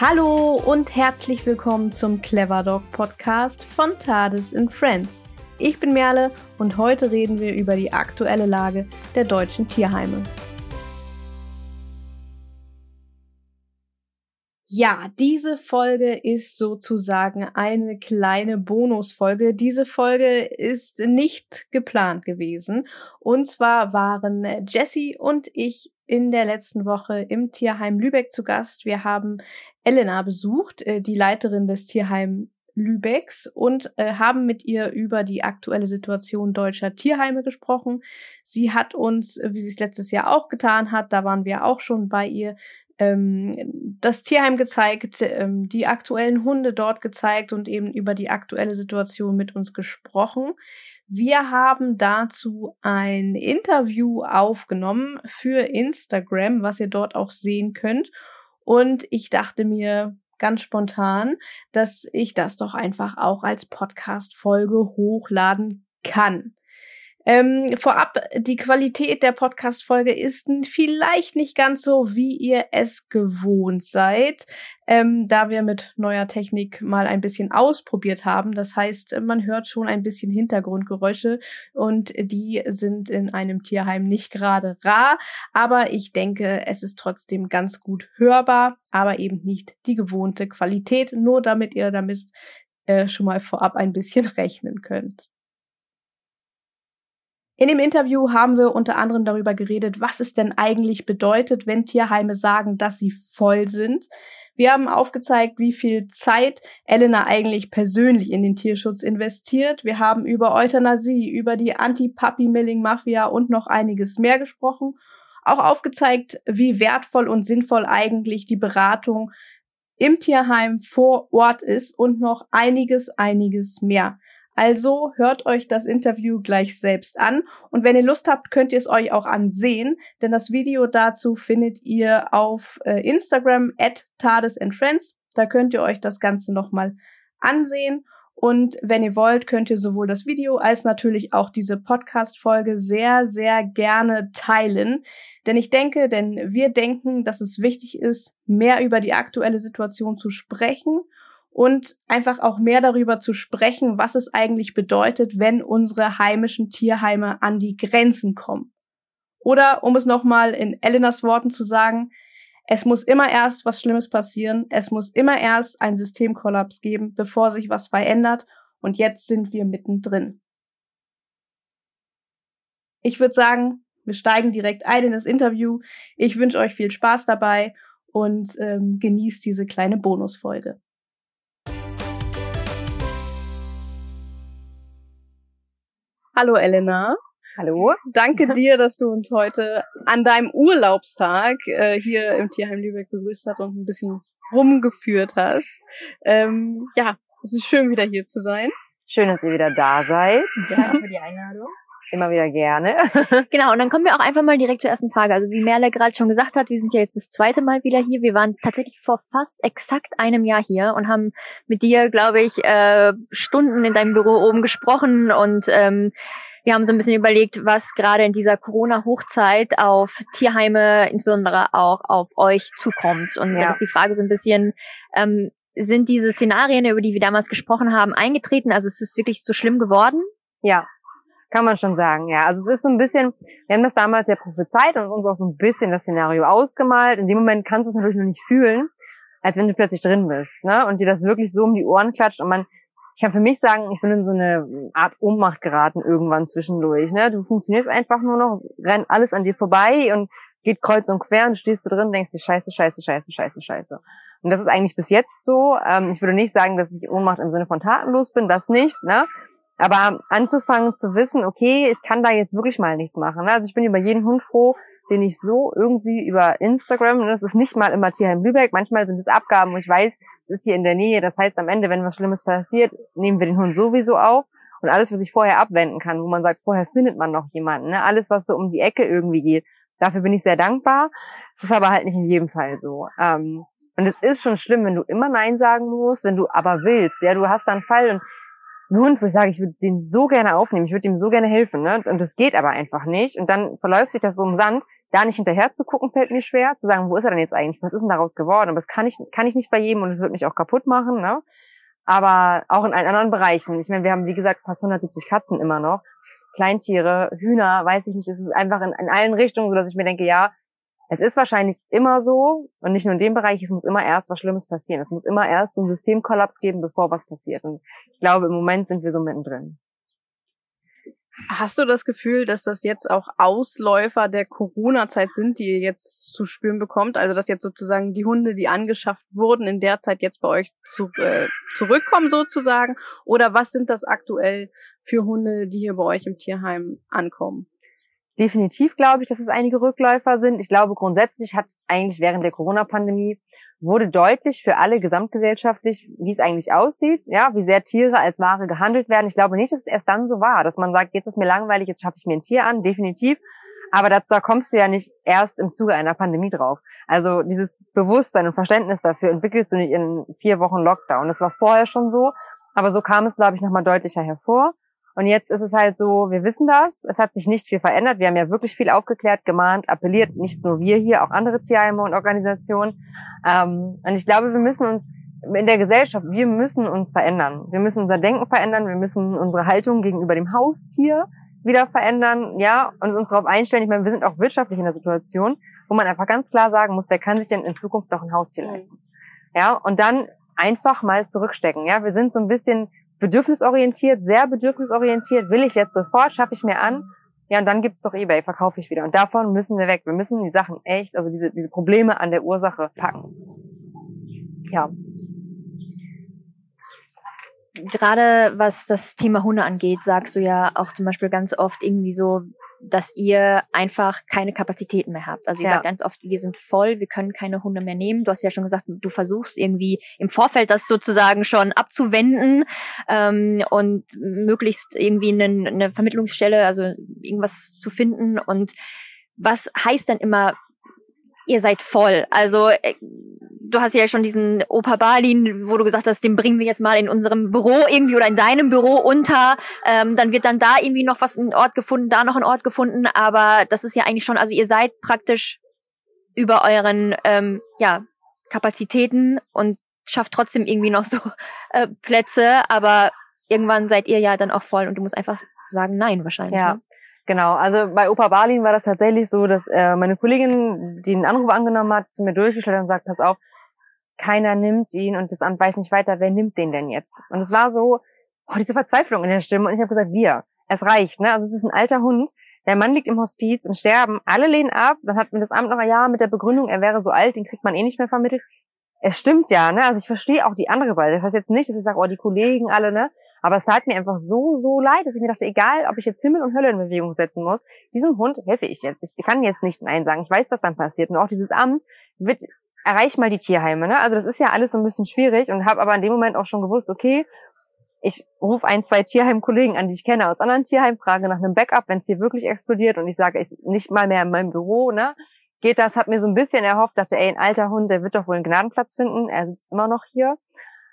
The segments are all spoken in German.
Hallo und herzlich willkommen zum Clever Dog Podcast von Tades in Friends. Ich bin Merle und heute reden wir über die aktuelle Lage der deutschen Tierheime. Ja, diese Folge ist sozusagen eine kleine Bonusfolge. Diese Folge ist nicht geplant gewesen. Und zwar waren Jessie und ich in der letzten Woche im Tierheim Lübeck zu Gast. Wir haben Elena besucht, äh, die Leiterin des Tierheim Lübecks und äh, haben mit ihr über die aktuelle Situation deutscher Tierheime gesprochen. Sie hat uns, wie sie es letztes Jahr auch getan hat, da waren wir auch schon bei ihr, ähm, das Tierheim gezeigt, ähm, die aktuellen Hunde dort gezeigt und eben über die aktuelle Situation mit uns gesprochen. Wir haben dazu ein Interview aufgenommen für Instagram, was ihr dort auch sehen könnt. Und ich dachte mir ganz spontan, dass ich das doch einfach auch als Podcast-Folge hochladen kann. Ähm, vorab, die Qualität der Podcast-Folge ist vielleicht nicht ganz so, wie ihr es gewohnt seid, ähm, da wir mit neuer Technik mal ein bisschen ausprobiert haben. Das heißt, man hört schon ein bisschen Hintergrundgeräusche und die sind in einem Tierheim nicht gerade rar, aber ich denke, es ist trotzdem ganz gut hörbar, aber eben nicht die gewohnte Qualität, nur damit ihr damit äh, schon mal vorab ein bisschen rechnen könnt. In dem Interview haben wir unter anderem darüber geredet, was es denn eigentlich bedeutet, wenn Tierheime sagen, dass sie voll sind. Wir haben aufgezeigt, wie viel Zeit Elena eigentlich persönlich in den Tierschutz investiert. Wir haben über Euthanasie, über die Anti-Puppy-Milling-Mafia und noch einiges mehr gesprochen. Auch aufgezeigt, wie wertvoll und sinnvoll eigentlich die Beratung im Tierheim vor Ort ist und noch einiges, einiges mehr. Also hört euch das Interview gleich selbst an und wenn ihr Lust habt, könnt ihr es euch auch ansehen, denn das Video dazu findet ihr auf äh, Instagram at tadesandfriends. Da könnt ihr euch das Ganze nochmal ansehen und wenn ihr wollt, könnt ihr sowohl das Video als natürlich auch diese Podcast-Folge sehr, sehr gerne teilen. Denn ich denke, denn wir denken, dass es wichtig ist, mehr über die aktuelle Situation zu sprechen und einfach auch mehr darüber zu sprechen, was es eigentlich bedeutet, wenn unsere heimischen Tierheime an die Grenzen kommen. Oder um es nochmal in Elenas Worten zu sagen, es muss immer erst was Schlimmes passieren, es muss immer erst ein Systemkollaps geben, bevor sich was verändert, und jetzt sind wir mittendrin. Ich würde sagen, wir steigen direkt ein in das Interview. Ich wünsche euch viel Spaß dabei und ähm, genießt diese kleine Bonusfolge. Hallo Elena. Hallo. Danke dir, dass du uns heute an deinem Urlaubstag äh, hier im Tierheim Lübeck begrüßt hast und ein bisschen rumgeführt hast. Ähm, ja, es ist schön wieder hier zu sein. Schön, dass ihr wieder da seid. Ja, für die Einladung. Immer wieder gerne. genau, und dann kommen wir auch einfach mal direkt zur ersten Frage. Also wie Merle gerade schon gesagt hat, wir sind ja jetzt das zweite Mal wieder hier. Wir waren tatsächlich vor fast exakt einem Jahr hier und haben mit dir, glaube ich, äh, Stunden in deinem Büro oben gesprochen und ähm, wir haben so ein bisschen überlegt, was gerade in dieser Corona-Hochzeit auf Tierheime, insbesondere auch auf euch zukommt. Und ja. da ist die Frage so ein bisschen, ähm, sind diese Szenarien, über die wir damals gesprochen haben, eingetreten? Also ist es wirklich so schlimm geworden? Ja, kann man schon sagen, ja. Also es ist so ein bisschen, wir haben das damals ja prophezeit und uns auch so ein bisschen das Szenario ausgemalt. In dem Moment kannst du es natürlich noch nicht fühlen, als wenn du plötzlich drin bist, ne? Und dir das wirklich so um die Ohren klatscht und man, ich kann für mich sagen, ich bin in so eine Art Ohnmacht geraten irgendwann zwischendurch, ne? Du funktionierst einfach nur noch, rennt alles an dir vorbei und geht kreuz und quer und stehst du drin, denkst dir Scheiße, Scheiße, Scheiße, Scheiße, Scheiße. Und das ist eigentlich bis jetzt so. Ähm, ich würde nicht sagen, dass ich Ohnmacht im Sinne von tatenlos bin, das nicht, ne? Aber anzufangen zu wissen, okay, ich kann da jetzt wirklich mal nichts machen. Ne? Also ich bin über jeden Hund froh, den ich so irgendwie über Instagram, und das ist nicht mal immer Tierheim Lübeck, manchmal sind es Abgaben, wo ich weiß, es ist hier in der Nähe. Das heißt, am Ende, wenn was Schlimmes passiert, nehmen wir den Hund sowieso auf. Und alles, was ich vorher abwenden kann, wo man sagt, vorher findet man noch jemanden, ne? alles, was so um die Ecke irgendwie geht, dafür bin ich sehr dankbar. Es ist aber halt nicht in jedem Fall so. Ähm, und es ist schon schlimm, wenn du immer Nein sagen musst, wenn du aber willst. Ja, du hast da einen Fall und einen Hund, wo ich sage, ich würde den so gerne aufnehmen, ich würde ihm so gerne helfen, ne? Und das geht aber einfach nicht. Und dann verläuft sich das so im Sand. da nicht hinterher zu gucken, fällt mir schwer, zu sagen, wo ist er denn jetzt eigentlich? Was ist denn daraus geworden? Aber das kann ich, kann ich nicht bei jedem und es wird mich auch kaputt machen, ne? Aber auch in allen anderen Bereichen. Ich meine, wir haben, wie gesagt, fast 170 Katzen immer noch. Kleintiere, Hühner, weiß ich nicht. Es ist einfach in, in allen Richtungen so, dass ich mir denke, ja, es ist wahrscheinlich immer so und nicht nur in dem Bereich, es muss immer erst was Schlimmes passieren. Es muss immer erst einen Systemkollaps geben, bevor was passiert. Und ich glaube, im Moment sind wir so mittendrin. Hast du das Gefühl, dass das jetzt auch Ausläufer der Corona-Zeit sind, die ihr jetzt zu spüren bekommt? Also dass jetzt sozusagen die Hunde, die angeschafft wurden, in der Zeit jetzt bei euch zu, äh, zurückkommen sozusagen? Oder was sind das aktuell für Hunde, die hier bei euch im Tierheim ankommen? Definitiv glaube ich, dass es einige Rückläufer sind. Ich glaube, grundsätzlich hat eigentlich während der Corona-Pandemie wurde deutlich für alle gesamtgesellschaftlich, wie es eigentlich aussieht, ja, wie sehr Tiere als Ware gehandelt werden. Ich glaube nicht, dass es erst dann so war, dass man sagt, jetzt ist mir langweilig, jetzt schaffe ich mir ein Tier an, definitiv. Aber da, da kommst du ja nicht erst im Zuge einer Pandemie drauf. Also dieses Bewusstsein und Verständnis dafür entwickelst du nicht in vier Wochen Lockdown. Das war vorher schon so, aber so kam es, glaube ich, nochmal deutlicher hervor. Und jetzt ist es halt so, wir wissen das, es hat sich nicht viel verändert. Wir haben ja wirklich viel aufgeklärt, gemahnt, appelliert, nicht nur wir hier, auch andere Tierheime und Organisationen. Ähm, und ich glaube, wir müssen uns in der Gesellschaft, wir müssen uns verändern. Wir müssen unser Denken verändern, wir müssen unsere Haltung gegenüber dem Haustier wieder verändern, ja, und uns darauf einstellen. Ich meine, wir sind auch wirtschaftlich in der Situation, wo man einfach ganz klar sagen muss, wer kann sich denn in Zukunft noch ein Haustier leisten? Ja, und dann einfach mal zurückstecken. Ja, wir sind so ein bisschen bedürfnisorientiert, sehr bedürfnisorientiert, will ich jetzt sofort, schaffe ich mir an. Ja, und dann gibt's doch eBay, verkaufe ich wieder. Und davon müssen wir weg. Wir müssen die Sachen echt, also diese, diese Probleme an der Ursache packen. Ja. Gerade was das Thema Hunde angeht, sagst du ja auch zum Beispiel ganz oft irgendwie so, dass ihr einfach keine Kapazitäten mehr habt. Also ihr ja. sagt ganz oft, wir sind voll, wir können keine Hunde mehr nehmen. Du hast ja schon gesagt, du versuchst irgendwie im Vorfeld das sozusagen schon abzuwenden ähm, und möglichst irgendwie eine, eine Vermittlungsstelle, also irgendwas zu finden. Und was heißt dann immer, ihr seid voll? Also äh, du hast ja schon diesen Opa Balin, wo du gesagt hast, den bringen wir jetzt mal in unserem Büro irgendwie oder in deinem Büro unter. Ähm, dann wird dann da irgendwie noch was, ein Ort gefunden, da noch ein Ort gefunden. Aber das ist ja eigentlich schon, also ihr seid praktisch über euren ähm, ja, Kapazitäten und schafft trotzdem irgendwie noch so äh, Plätze. Aber irgendwann seid ihr ja dann auch voll und du musst einfach sagen nein wahrscheinlich. Ja. Ne? Genau, also bei Opa Balin war das tatsächlich so, dass äh, meine Kollegin, die den Anruf angenommen hat, zu mir durchgestellt und sagt, pass auf, keiner nimmt ihn und das Amt weiß nicht weiter, wer nimmt den denn jetzt? Und es war so, oh, diese Verzweiflung in der Stimme und ich habe gesagt, wir, es reicht, ne? Also es ist ein alter Hund, der Mann liegt im Hospiz im Sterben, alle lehnen ab, dann hat mir das Amt noch ein Jahr mit der Begründung, er wäre so alt, den kriegt man eh nicht mehr vermittelt. Es stimmt ja, ne? Also ich verstehe auch die andere Seite. Das heißt jetzt nicht, dass ich sage, oh, die Kollegen alle, ne? Aber es tat mir einfach so, so leid, dass ich mir dachte, egal, ob ich jetzt Himmel und Hölle in Bewegung setzen muss, diesem Hund helfe ich jetzt. Ich kann jetzt nicht Nein sagen. Ich weiß, was dann passiert. Und auch dieses Amt wird erreich mal die Tierheime. Ne? Also das ist ja alles so ein bisschen schwierig und habe aber in dem Moment auch schon gewusst, okay, ich rufe ein, zwei Tierheimkollegen an, die ich kenne aus anderen Tierheimen, frage nach einem Backup, wenn es hier wirklich explodiert und ich sage, ich nicht mal mehr in meinem Büro, ne? Geht das, hat mir so ein bisschen erhofft, dachte, ey, ein alter Hund, der wird doch wohl einen Gnadenplatz finden. Er sitzt immer noch hier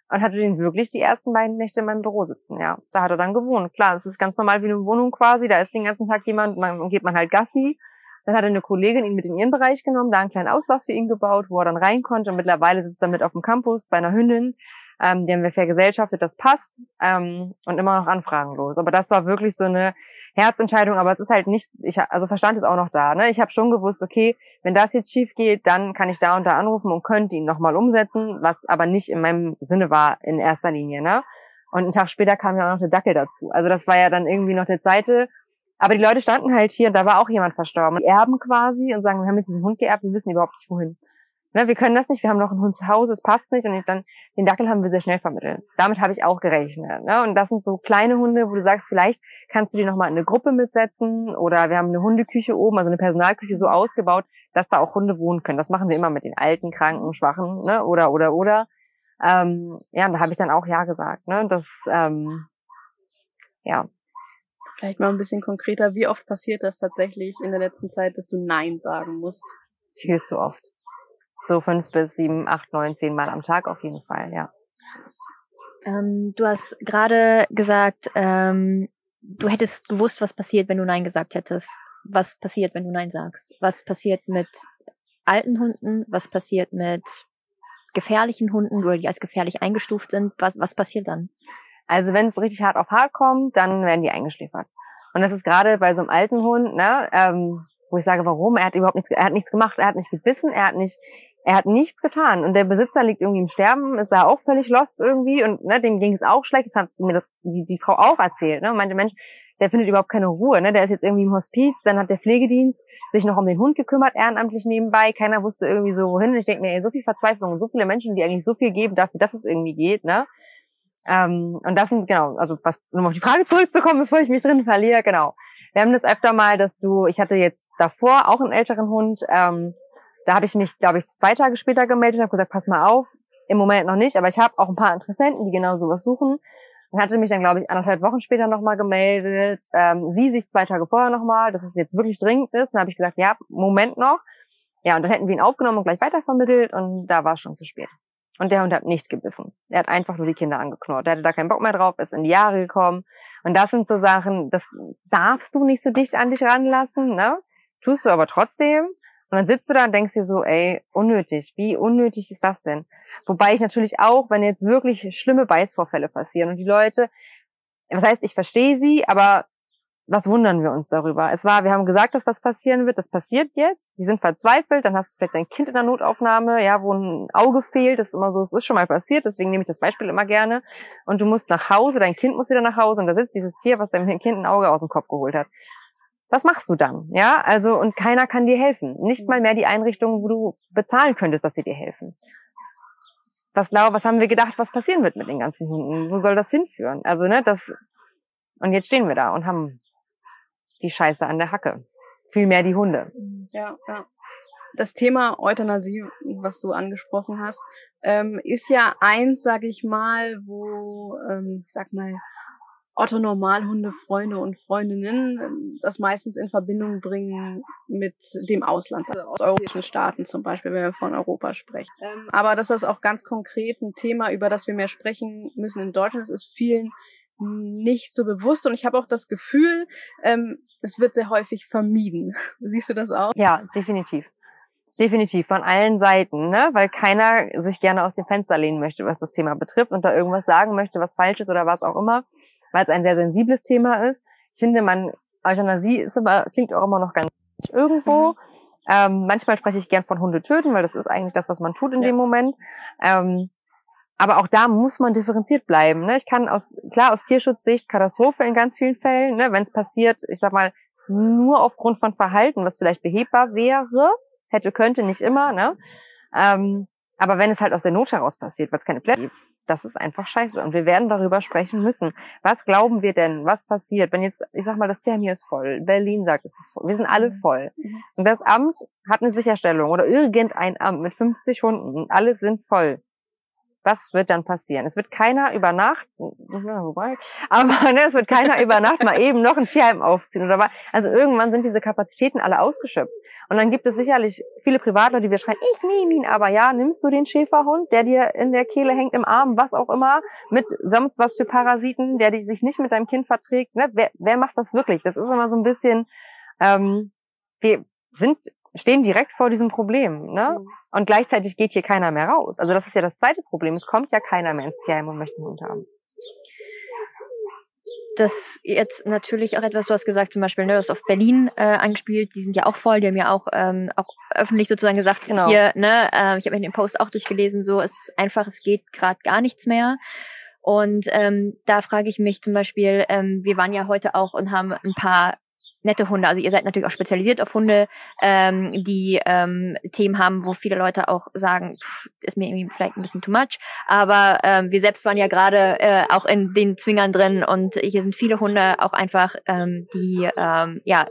und hatte den wirklich die ersten beiden Nächte in meinem Büro sitzen, ja. Da hat er dann gewohnt. Klar, es ist ganz normal wie eine Wohnung quasi, da ist den ganzen Tag jemand, man geht man halt Gassi dann hat eine Kollegin ihn mit in ihren Bereich genommen, da einen kleinen Auslauf für ihn gebaut, wo er dann rein konnte. Und mittlerweile sitzt er mit auf dem Campus bei einer Hündin. Ähm, die haben wir vergesellschaftet, das passt. Ähm, und immer noch anfragenlos. Aber das war wirklich so eine Herzentscheidung, aber es ist halt nicht, ich, also Verstand ist auch noch da. Ne? Ich habe schon gewusst, okay, wenn das jetzt schief geht, dann kann ich da und da anrufen und könnte ihn nochmal umsetzen, was aber nicht in meinem Sinne war in erster Linie. Ne? Und einen Tag später kam ja auch noch der Dackel dazu. Also das war ja dann irgendwie noch der zweite aber die Leute standen halt hier und da war auch jemand verstorben. Die erben quasi und sagen, wir haben jetzt diesen Hund geerbt, wir wissen überhaupt nicht wohin. Ne, wir können das nicht, wir haben noch einen Hund zu Hause, es passt nicht und dann den Dackel haben wir sehr schnell vermittelt. Damit habe ich auch gerechnet. Ne? Und das sind so kleine Hunde, wo du sagst, vielleicht kannst du die nochmal in eine Gruppe mitsetzen oder wir haben eine Hundeküche oben, also eine Personalküche so ausgebaut, dass da auch Hunde wohnen können. Das machen wir immer mit den alten, kranken, schwachen, ne? oder, oder, oder. Ähm, ja, und da habe ich dann auch Ja gesagt. Ne? Das, ähm, ja, Vielleicht mal ein bisschen konkreter, wie oft passiert das tatsächlich in der letzten Zeit, dass du Nein sagen musst? Viel zu oft. So fünf bis sieben, acht, neun, zehn Mal am Tag auf jeden Fall, ja. Ähm, du hast gerade gesagt, ähm, du hättest gewusst, was passiert, wenn du Nein gesagt hättest. was passiert, wenn du Nein sagst? Was passiert mit alten Hunden? Was passiert mit gefährlichen Hunden oder die als gefährlich eingestuft sind? Was, was passiert dann? Also wenn es richtig hart auf hart kommt, dann werden die eingeschläfert. Und das ist gerade bei so einem alten Hund, ne, ähm, wo ich sage, warum? Er hat überhaupt nichts, er hat nichts gemacht, er hat nicht gebissen, er hat nicht, er hat nichts getan. Und der Besitzer liegt irgendwie im Sterben, ist da auch völlig lost irgendwie und ne, dem ging es auch schlecht. Das hat mir das die, die Frau auch erzählt. Ne, und meinte Mensch, der findet überhaupt keine Ruhe. Ne, der ist jetzt irgendwie im Hospiz, dann hat der Pflegedienst sich noch um den Hund gekümmert, ehrenamtlich nebenbei. Keiner wusste irgendwie so wohin. Und ich denke mir, ey, so viel Verzweiflung und so viele Menschen, die eigentlich so viel geben dafür, dass es irgendwie geht. Ne. Ähm, und das sind, genau, also was, um auf die Frage zurückzukommen, bevor ich mich drin verliere, genau. Wir haben das öfter mal, dass du, ich hatte jetzt davor auch einen älteren Hund, ähm, da habe ich mich, glaube ich, zwei Tage später gemeldet und habe gesagt, pass mal auf, im Moment noch nicht, aber ich habe auch ein paar Interessenten, die genau sowas suchen. Und hatte mich dann, glaube ich, anderthalb Wochen später nochmal gemeldet. Ähm, sie sich zwei Tage vorher nochmal, dass es jetzt wirklich dringend ist. Dann habe ich gesagt, ja, Moment noch. Ja, und dann hätten wir ihn aufgenommen und gleich weitervermittelt und da war es schon zu spät. Und der Hund hat nicht gebissen. Er hat einfach nur die Kinder angeknurrt. Er hatte da keinen Bock mehr drauf, ist in die Jahre gekommen. Und das sind so Sachen, das darfst du nicht so dicht an dich ranlassen, ne? Tust du aber trotzdem. Und dann sitzt du da und denkst dir so, ey, unnötig. Wie unnötig ist das denn? Wobei ich natürlich auch, wenn jetzt wirklich schlimme Beißvorfälle passieren und die Leute, was heißt, ich verstehe sie, aber was wundern wir uns darüber? Es war, wir haben gesagt, dass das passieren wird, das passiert jetzt. Die sind verzweifelt, dann hast du vielleicht dein Kind in der Notaufnahme, ja, wo ein Auge fehlt, das ist immer so, es ist schon mal passiert, deswegen nehme ich das Beispiel immer gerne. Und du musst nach Hause, dein Kind muss wieder nach Hause und da sitzt dieses Tier, was deinem Kind ein Auge aus dem Kopf geholt hat. Was machst du dann? Ja, also, und keiner kann dir helfen. Nicht mal mehr die Einrichtungen, wo du bezahlen könntest, dass sie dir helfen. Was, was haben wir gedacht, was passieren wird mit den ganzen Hunden? Wo soll das hinführen? Also, ne, das, und jetzt stehen wir da und haben die Scheiße an der Hacke. Vielmehr die Hunde. Ja, ja. Das Thema Euthanasie, was du angesprochen hast, ähm, ist ja eins, sag ich mal, wo, ähm, sag mal, Otto Normalhunde Freunde und Freundinnen ähm, das meistens in Verbindung bringen mit dem Ausland, also aus europäischen Staaten zum Beispiel, wenn wir von Europa sprechen. Ähm, aber das auch ganz konkret ein Thema, über das wir mehr sprechen müssen in Deutschland, das ist vielen nicht so bewusst und ich habe auch das Gefühl, ähm, es wird sehr häufig vermieden. Siehst du das auch? Ja, definitiv. Definitiv, von allen Seiten, ne? weil keiner sich gerne aus dem Fenster lehnen möchte, was das Thema betrifft und da irgendwas sagen möchte, was falsch ist oder was auch immer, weil es ein sehr sensibles Thema ist. Ich finde, man, Euthanasie ist aber, klingt auch immer noch ganz irgendwo. Mhm. Ähm, manchmal spreche ich gern von Hunde töten, weil das ist eigentlich das, was man tut in ja. dem Moment. Ähm, aber auch da muss man differenziert bleiben. Ne? Ich kann aus, klar, aus Tierschutzsicht Katastrophe in ganz vielen Fällen, ne? wenn es passiert, ich sag mal, nur aufgrund von Verhalten, was vielleicht behebbar wäre, hätte, könnte, nicht immer, ne? Ähm, aber wenn es halt aus der Not heraus passiert, weil es keine Plätze gibt, das ist einfach scheiße. Und wir werden darüber sprechen müssen. Was glauben wir denn? Was passiert? Wenn jetzt, ich sag mal, das Tierheim hier ist voll, Berlin sagt, es ist voll, wir sind alle mhm. voll. Mhm. Und das Amt hat eine Sicherstellung oder irgendein Amt mit 50 Hunden und alle sind voll. Was wird dann passieren? Es wird keiner über Nacht, aber ne, es wird keiner über Nacht mal eben noch ein Tierheim aufziehen oder was. Also irgendwann sind diese Kapazitäten alle ausgeschöpft. Und dann gibt es sicherlich viele Privatleute, die wir schreien, ich nehme ihn, aber ja, nimmst du den Schäferhund, der dir in der Kehle hängt, im Arm, was auch immer, mit sonst was für Parasiten, der dich sich nicht mit deinem Kind verträgt. Ne? Wer, wer macht das wirklich? Das ist immer so ein bisschen, ähm, wir sind stehen direkt vor diesem Problem, ne? Mhm. Und gleichzeitig geht hier keiner mehr raus. Also das ist ja das zweite Problem. Es kommt ja keiner mehr ins Tierheim und möchte einen Hund haben. Das jetzt natürlich auch etwas, du hast gesagt, zum Beispiel, ne, du hast auf Berlin äh, angespielt, die sind ja auch voll, die haben ja auch, ähm, auch öffentlich sozusagen gesagt, genau. hier, ne, äh, ich habe mir den Post auch durchgelesen, so, es ist einfach, es geht gerade gar nichts mehr. Und ähm, da frage ich mich zum Beispiel, ähm, wir waren ja heute auch und haben ein paar nette Hunde. Also ihr seid natürlich auch spezialisiert auf Hunde, ähm, die ähm, Themen haben, wo viele Leute auch sagen, pff, ist mir irgendwie vielleicht ein bisschen too much. Aber ähm, wir selbst waren ja gerade äh, auch in den Zwingern drin und hier sind viele Hunde auch einfach, ähm, die ähm, ja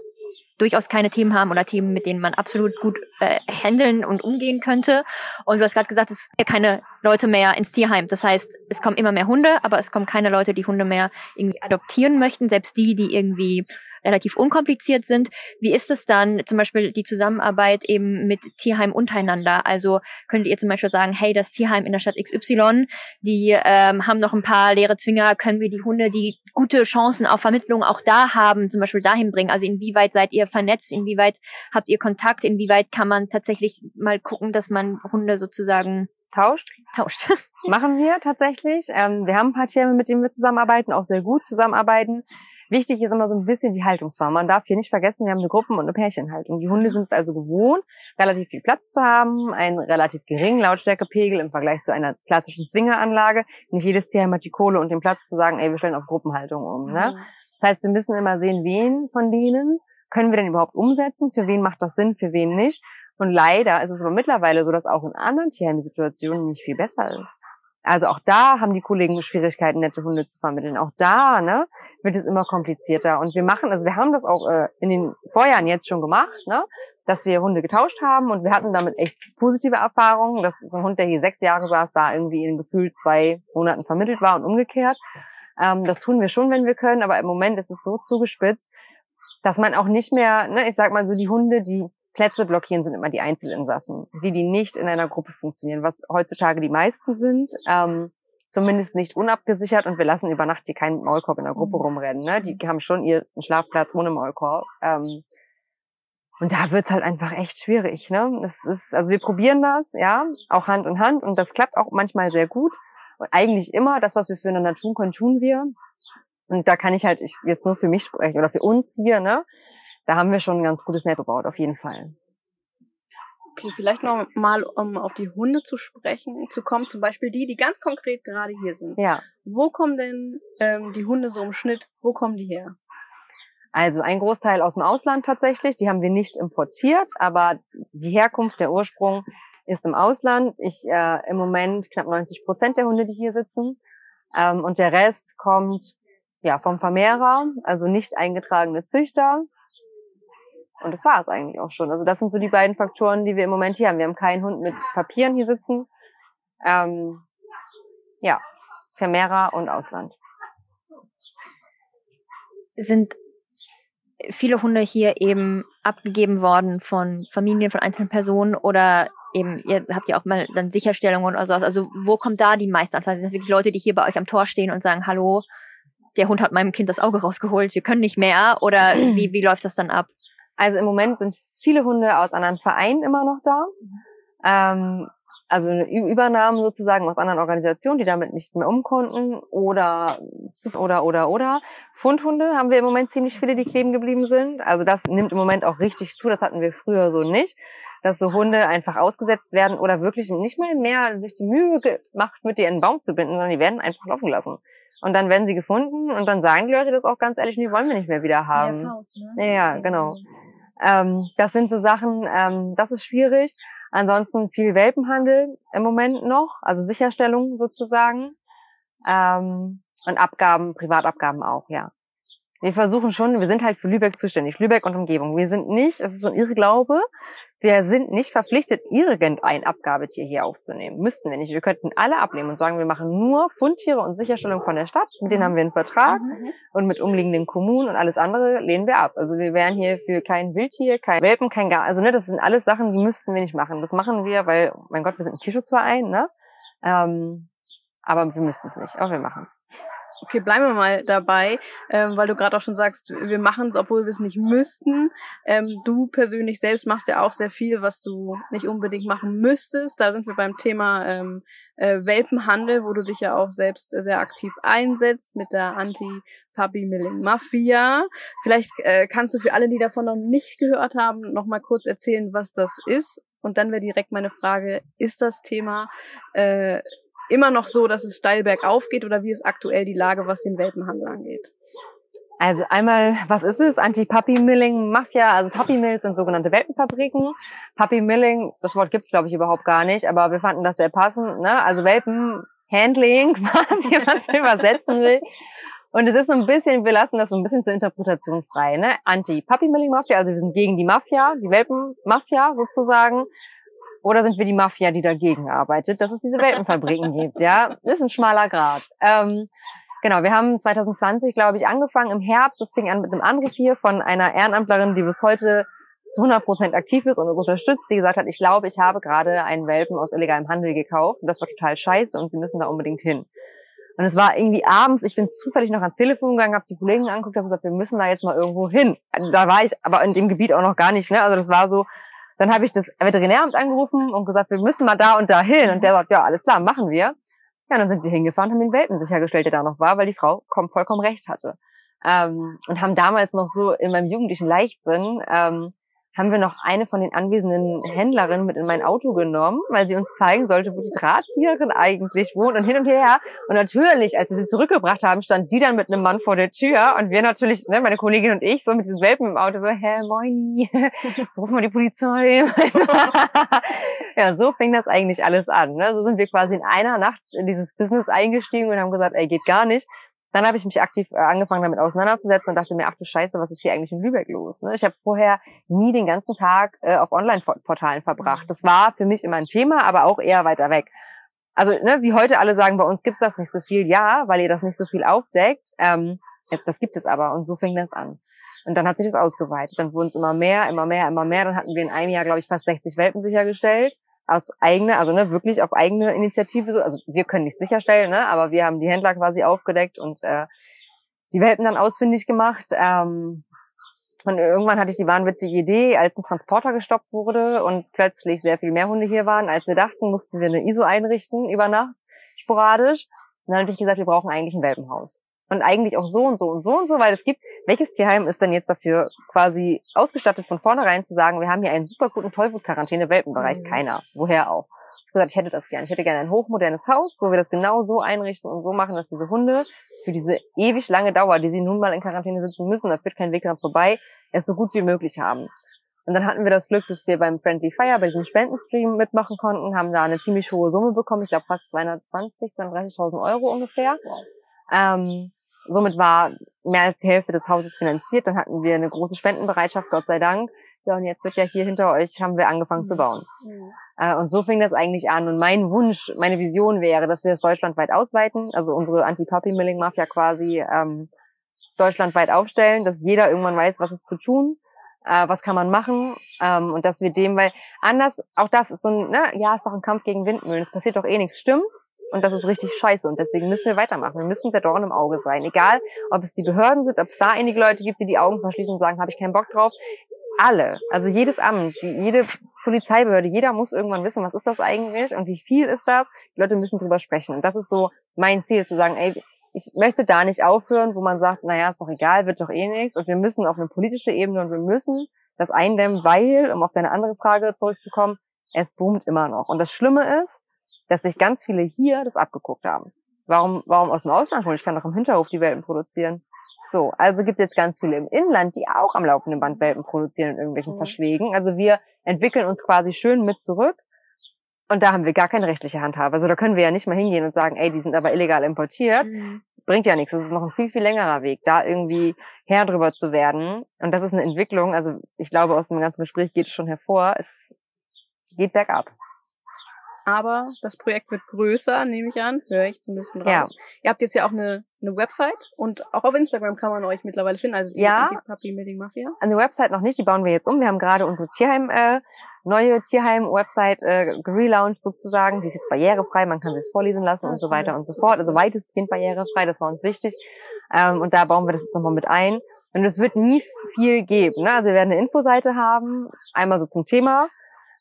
durchaus keine Themen haben oder Themen, mit denen man absolut gut äh, handeln und umgehen könnte. Und du hast gerade gesagt, es sind keine Leute mehr ins Tierheim. Das heißt, es kommen immer mehr Hunde, aber es kommen keine Leute, die Hunde mehr irgendwie adoptieren möchten. Selbst die, die irgendwie relativ unkompliziert sind. Wie ist es dann zum Beispiel die Zusammenarbeit eben mit Tierheim untereinander? Also könntet ihr zum Beispiel sagen, hey, das Tierheim in der Stadt XY, die ähm, haben noch ein paar leere Zwinger, können wir die Hunde, die gute Chancen auf Vermittlung auch da haben, zum Beispiel dahin bringen? Also inwieweit seid ihr vernetzt, inwieweit habt ihr Kontakt, inwieweit kann man tatsächlich mal gucken, dass man Hunde sozusagen Tauscht? tauscht? Machen wir tatsächlich. Ähm, wir haben ein paar Tiere, mit denen wir zusammenarbeiten, auch sehr gut zusammenarbeiten. Wichtig ist immer so ein bisschen die Haltungsform. Man darf hier nicht vergessen, wir haben eine Gruppen- und eine Pärchenhaltung. Die Hunde sind es also gewohnt, relativ viel Platz zu haben, einen relativ geringen Lautstärkepegel im Vergleich zu einer klassischen Zwingeranlage. Nicht jedes Tier hat die Kohle und den Platz zu sagen, ey, wir stellen auf Gruppenhaltung um. Ne? Das heißt, wir müssen immer sehen, wen von denen können wir denn überhaupt umsetzen, für wen macht das Sinn, für wen nicht. Und leider ist es aber mittlerweile so, dass auch in anderen Tieren die Situation nicht viel besser ist. Also auch da haben die Kollegen Schwierigkeiten, nette Hunde zu vermitteln. Auch da ne, wird es immer komplizierter. Und wir machen, also wir haben das auch äh, in den Vorjahren jetzt schon gemacht, ne, dass wir Hunde getauscht haben und wir hatten damit echt positive Erfahrungen. Das ist ein Hund, der hier sechs Jahre saß, da irgendwie in gefühlt zwei Monaten vermittelt war und umgekehrt. Ähm, das tun wir schon, wenn wir können, aber im Moment ist es so zugespitzt, dass man auch nicht mehr, ne, ich sag mal so, die Hunde, die Plätze blockieren, sind immer die Einzelinsassen, die, die nicht in einer Gruppe funktionieren, was heutzutage die meisten sind, ähm, zumindest nicht unabgesichert und wir lassen über Nacht hier keinen Maulkorb in der Gruppe Mhm. rumrennen. Ne? Die haben schon ihren Schlafplatz ohne Maulkorb. Ähm, und da wird's halt einfach echt schwierig. Ne? Das ist, also wir probieren das, ja, auch Hand in Hand und das klappt auch manchmal sehr gut. Und eigentlich immer das, was wir füreinander tun können, tun wir. Und da kann ich halt ich jetzt nur für mich sprechen oder für uns hier, ne? Da haben wir schon ein ganz gutes Netz gebaut, auf jeden Fall. Okay, vielleicht noch mal, um auf die Hunde zu sprechen, zu kommen, zum Beispiel die, die ganz konkret gerade hier sind. Ja. Wo kommen denn ähm, die Hunde so im Schnitt, wo kommen die her? Also ein Großteil aus dem Ausland tatsächlich, die haben wir nicht importiert, aber die Herkunft, der Ursprung ist im Ausland. Ich äh, im Moment knapp 90 Prozent der Hunde, die hier sitzen. Ähm, und der Rest kommt ja vom Vermehrer, also nicht eingetragene Züchter. Und das war es eigentlich auch schon. Also das sind so die beiden Faktoren, die wir im Moment hier haben. Wir haben keinen Hund mit Papieren hier sitzen. Ähm, ja, Vermehrer und Ausland. Sind viele Hunde hier eben abgegeben worden von Familien, von einzelnen Personen oder eben, ihr habt ja auch mal dann Sicherstellungen oder sowas. Also wo kommt da die meiste Anzahl? Sind das wirklich Leute, die hier bei euch am Tor stehen und sagen, hallo, der Hund hat meinem Kind das Auge rausgeholt, wir können nicht mehr? Oder wie, wie läuft das dann ab? Also im Moment sind viele Hunde aus anderen Vereinen immer noch da. Ähm, also Übernahmen sozusagen aus anderen Organisationen, die damit nicht mehr um konnten. Oder, oder, oder, oder. Fundhunde haben wir im Moment ziemlich viele, die kleben geblieben sind. Also das nimmt im Moment auch richtig zu. Das hatten wir früher so nicht. Dass so Hunde einfach ausgesetzt werden oder wirklich nicht mal mehr sich die Mühe gemacht, mit dir in den Baum zu binden, sondern die werden einfach laufen gelassen. Und dann werden sie gefunden und dann sagen die Leute das auch ganz ehrlich, die wollen wir nicht mehr wieder haben. ne? Ja, ja, genau. Ähm, das sind so Sachen, ähm, das ist schwierig. Ansonsten viel Welpenhandel im Moment noch, also Sicherstellung sozusagen. Ähm, und Abgaben, Privatabgaben auch, ja. Wir versuchen schon, wir sind halt für Lübeck zuständig, Lübeck und Umgebung. Wir sind nicht, das ist so ein Irrglaube, wir sind nicht verpflichtet, irgendein Abgabetier hier aufzunehmen. Müssten wir nicht. Wir könnten alle abnehmen und sagen, wir machen nur Fundtiere und Sicherstellung von der Stadt. Mit denen haben wir einen Vertrag und mit umliegenden Kommunen und alles andere lehnen wir ab. Also wir wären hier für kein Wildtier, kein Welpen, kein Gar. Also ne, das sind alles Sachen, die müssten wir nicht machen. Das machen wir, weil, mein Gott, wir sind ein Tierschutzverein, ne? Ähm, aber wir müssten es nicht. Aber wir machen es. Okay, bleiben wir mal dabei, ähm, weil du gerade auch schon sagst, wir machen es, obwohl wir es nicht müssten. Ähm, du persönlich selbst machst ja auch sehr viel, was du nicht unbedingt machen müsstest. Da sind wir beim Thema ähm, äh, Welpenhandel, wo du dich ja auch selbst äh, sehr aktiv einsetzt mit der Anti-Puppy-Milling-Mafia. Vielleicht äh, kannst du für alle, die davon noch nicht gehört haben, noch mal kurz erzählen, was das ist. Und dann wäre direkt meine Frage, ist das Thema äh, immer noch so, dass es steil bergauf geht oder wie ist aktuell die Lage, was den Welpenhandel angeht? Also einmal, was ist es? Anti-Puppy-Milling, Mafia. Also Puppy-Mills sind sogenannte Welpenfabriken. Puppy-Milling, das Wort gibt's glaube ich überhaupt gar nicht, aber wir fanden das sehr passend. Ne? Also Welpen-Handling, quasi, was man übersetzen will. Und es ist so ein bisschen, wir lassen das so ein bisschen zur Interpretation frei. Ne? Anti-Puppy-Milling-Mafia, also wir sind gegen die Mafia, die Welpen-Mafia sozusagen. Oder sind wir die Mafia, die dagegen arbeitet, dass es diese Welpenfabriken gibt? Ja, das ist ein schmaler Grad. Ähm, genau, wir haben 2020, glaube ich, angefangen im Herbst. Das fing an mit einem Anruf hier von einer Ehrenamtlerin, die bis heute zu 100 Prozent aktiv ist und uns unterstützt, die gesagt hat, ich glaube, ich habe gerade einen Welpen aus illegalem Handel gekauft und das war total scheiße und sie müssen da unbedingt hin. Und es war irgendwie abends, ich bin zufällig noch ans Telefon gegangen, habe die Kollegen angeguckt, habe gesagt, wir müssen da jetzt mal irgendwo hin. Da war ich aber in dem Gebiet auch noch gar nicht, ne? Also das war so, dann habe ich das Veterinäramt angerufen und gesagt, wir müssen mal da und da hin. Und der sagt, ja, alles klar, machen wir. Ja, dann sind wir hingefahren, haben den Welpen sichergestellt, der da noch war, weil die Frau vollkommen recht hatte. Ähm, und haben damals noch so in meinem jugendlichen Leichtsinn ähm, haben wir noch eine von den anwesenden Händlerinnen mit in mein Auto genommen, weil sie uns zeigen sollte, wo die Drahtzieherin eigentlich wohnt und hin und her. Und natürlich, als wir sie zurückgebracht haben, stand die dann mit einem Mann vor der Tür und wir natürlich, ne, meine Kollegin und ich, so mit diesen Welpen im Auto, so, hä, moini, so rufen wir die Polizei. ja, so fing das eigentlich alles an. Ne? So sind wir quasi in einer Nacht in dieses Business eingestiegen und haben gesagt, ey, geht gar nicht. Dann habe ich mich aktiv äh, angefangen, damit auseinanderzusetzen und dachte mir, ach du Scheiße, was ist hier eigentlich in Lübeck los? Ne? Ich habe vorher nie den ganzen Tag äh, auf Online-Portalen verbracht. Mhm. Das war für mich immer ein Thema, aber auch eher weiter weg. Also ne, wie heute alle sagen, bei uns gibt's das nicht so viel. Ja, weil ihr das nicht so viel aufdeckt. Ähm, jetzt, das gibt es aber und so fing das an. Und dann hat sich das ausgeweitet. Dann wurden es immer mehr, immer mehr, immer mehr. Dann hatten wir in einem Jahr, glaube ich, fast 60 Welpen sichergestellt aus eigener, also ne, wirklich auf eigene Initiative. Also wir können nicht sicherstellen, ne, aber wir haben die Händler quasi aufgedeckt und äh, die Welpen dann ausfindig gemacht. Ähm, und irgendwann hatte ich die wahnwitzige Idee, als ein Transporter gestoppt wurde und plötzlich sehr viel mehr Hunde hier waren, als wir dachten, mussten wir eine ISO einrichten über Nacht, sporadisch. Und dann hatte ich gesagt, wir brauchen eigentlich ein Welpenhaus und eigentlich auch so und so und so und so, weil es gibt, welches Tierheim ist denn jetzt dafür quasi ausgestattet von vornherein zu sagen, wir haben hier einen super guten Tollwut-Quarantäne-Welpenbereich? Mhm. Keiner. Woher auch? Ich habe gesagt, ich hätte das gerne. Ich hätte gerne ein hochmodernes Haus, wo wir das genau so einrichten und so machen, dass diese Hunde für diese ewig lange Dauer, die sie nun mal in Quarantäne sitzen müssen, da führt kein Weg dran vorbei, es so gut wie möglich haben. Und dann hatten wir das Glück, dass wir beim Friendly Fire, bei diesem Spendenstream mitmachen konnten, haben da eine ziemlich hohe Summe bekommen, ich glaube fast 220, 230.000 Euro ungefähr. Ähm, somit war mehr als die Hälfte des Hauses finanziert. Dann hatten wir eine große Spendenbereitschaft, Gott sei Dank. Ja, und jetzt wird ja hier hinter euch, haben wir angefangen zu bauen. Äh, und so fing das eigentlich an. Und mein Wunsch, meine Vision wäre, dass wir es deutschlandweit ausweiten, also unsere Anti-Puppy-Milling-Mafia quasi ähm, deutschlandweit aufstellen, dass jeder irgendwann weiß, was ist zu tun, äh, was kann man machen ähm, und dass wir dem, weil anders, auch das ist so ein, ne, ja, ist doch ein Kampf gegen Windmühlen, es passiert doch eh nichts, stimmt, und das ist richtig scheiße. Und deswegen müssen wir weitermachen. Wir müssen der Dorn im Auge sein. Egal, ob es die Behörden sind, ob es da einige Leute gibt, die die Augen verschließen und sagen, habe ich keinen Bock drauf. Alle, also jedes Amt, jede Polizeibehörde, jeder muss irgendwann wissen, was ist das eigentlich und wie viel ist das. Die Leute müssen drüber sprechen. Und das ist so mein Ziel, zu sagen, ey, ich möchte da nicht aufhören, wo man sagt, naja, ist doch egal, wird doch eh nichts. Und wir müssen auf eine politische Ebene und wir müssen das eindämmen, weil, um auf deine andere Frage zurückzukommen, es boomt immer noch. Und das Schlimme ist, dass sich ganz viele hier das abgeguckt haben. Warum, warum aus dem Ausland holen? Ich kann doch im Hinterhof die Welpen produzieren. So, also gibt es jetzt ganz viele im Inland, die auch am laufenden Band Welpen produzieren in irgendwelchen mhm. Verschlägen. Also wir entwickeln uns quasi schön mit zurück. Und da haben wir gar keine rechtliche Handhabe. Also da können wir ja nicht mal hingehen und sagen, ey, die sind aber illegal importiert. Mhm. Bringt ja nichts. Das ist noch ein viel, viel längerer Weg, da irgendwie Herr drüber zu werden. Und das ist eine Entwicklung. Also ich glaube, aus dem ganzen Gespräch geht es schon hervor. Es geht bergab aber das Projekt wird größer, nehme ich an, höre ich zumindest raus. Ja. Ihr habt jetzt ja auch eine, eine Website und auch auf Instagram kann man euch mittlerweile finden, also die ja, Puppy Meeting Mafia. Eine Website noch nicht, die bauen wir jetzt um. Wir haben gerade unsere Tierheim, äh, neue Tierheim-Website äh, relaunched sozusagen. Die ist jetzt barrierefrei, man kann sie vorlesen lassen und so weiter und so fort. Also weitestgehend barrierefrei, das war uns wichtig. Ähm, und da bauen wir das jetzt nochmal mit ein. Und es wird nie viel geben. Ne? Also wir werden eine Infoseite haben, einmal so zum Thema,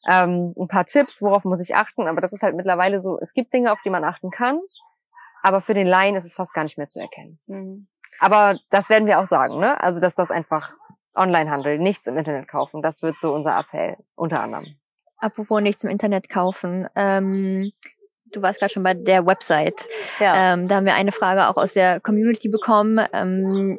ähm, ein paar Tipps, worauf muss ich achten, aber das ist halt mittlerweile so, es gibt Dinge, auf die man achten kann, aber für den Laien ist es fast gar nicht mehr zu erkennen. Mhm. Aber das werden wir auch sagen, ne? Also, dass das einfach Onlinehandel, nichts im Internet kaufen, das wird so unser Appell, unter anderem. Apropos nichts im Internet kaufen, ähm, du warst gerade schon bei der Website. Ja. Ähm, da haben wir eine Frage auch aus der Community bekommen. Ähm,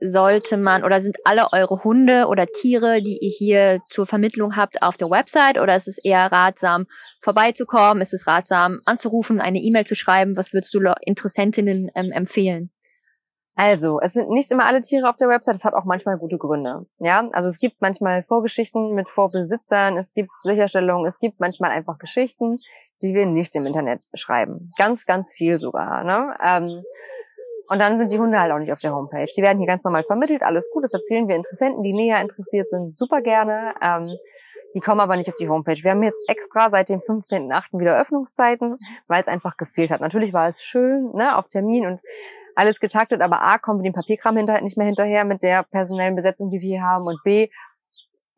sollte man oder sind alle eure Hunde oder Tiere, die ihr hier zur Vermittlung habt, auf der Website oder ist es eher ratsam, vorbeizukommen? Ist es ratsam, anzurufen, eine E-Mail zu schreiben? Was würdest du Interessentinnen ähm, empfehlen? Also, es sind nicht immer alle Tiere auf der Website, es hat auch manchmal gute Gründe. Ja, also es gibt manchmal Vorgeschichten mit Vorbesitzern, es gibt Sicherstellungen, es gibt manchmal einfach Geschichten, die wir nicht im Internet schreiben. Ganz, ganz viel sogar. Ne? Ähm, und dann sind die Hunde halt auch nicht auf der Homepage. Die werden hier ganz normal vermittelt, alles gut, das erzählen wir Interessenten, die näher interessiert sind, super gerne. Ähm, Die kommen aber nicht auf die Homepage. Wir haben jetzt extra seit dem 15.8. wieder Öffnungszeiten, weil es einfach gefehlt hat. Natürlich war es schön, ne, auf Termin und alles getaktet, aber A, kommen wir dem Papierkram hinter, nicht mehr hinterher mit der personellen Besetzung, die wir hier haben und B,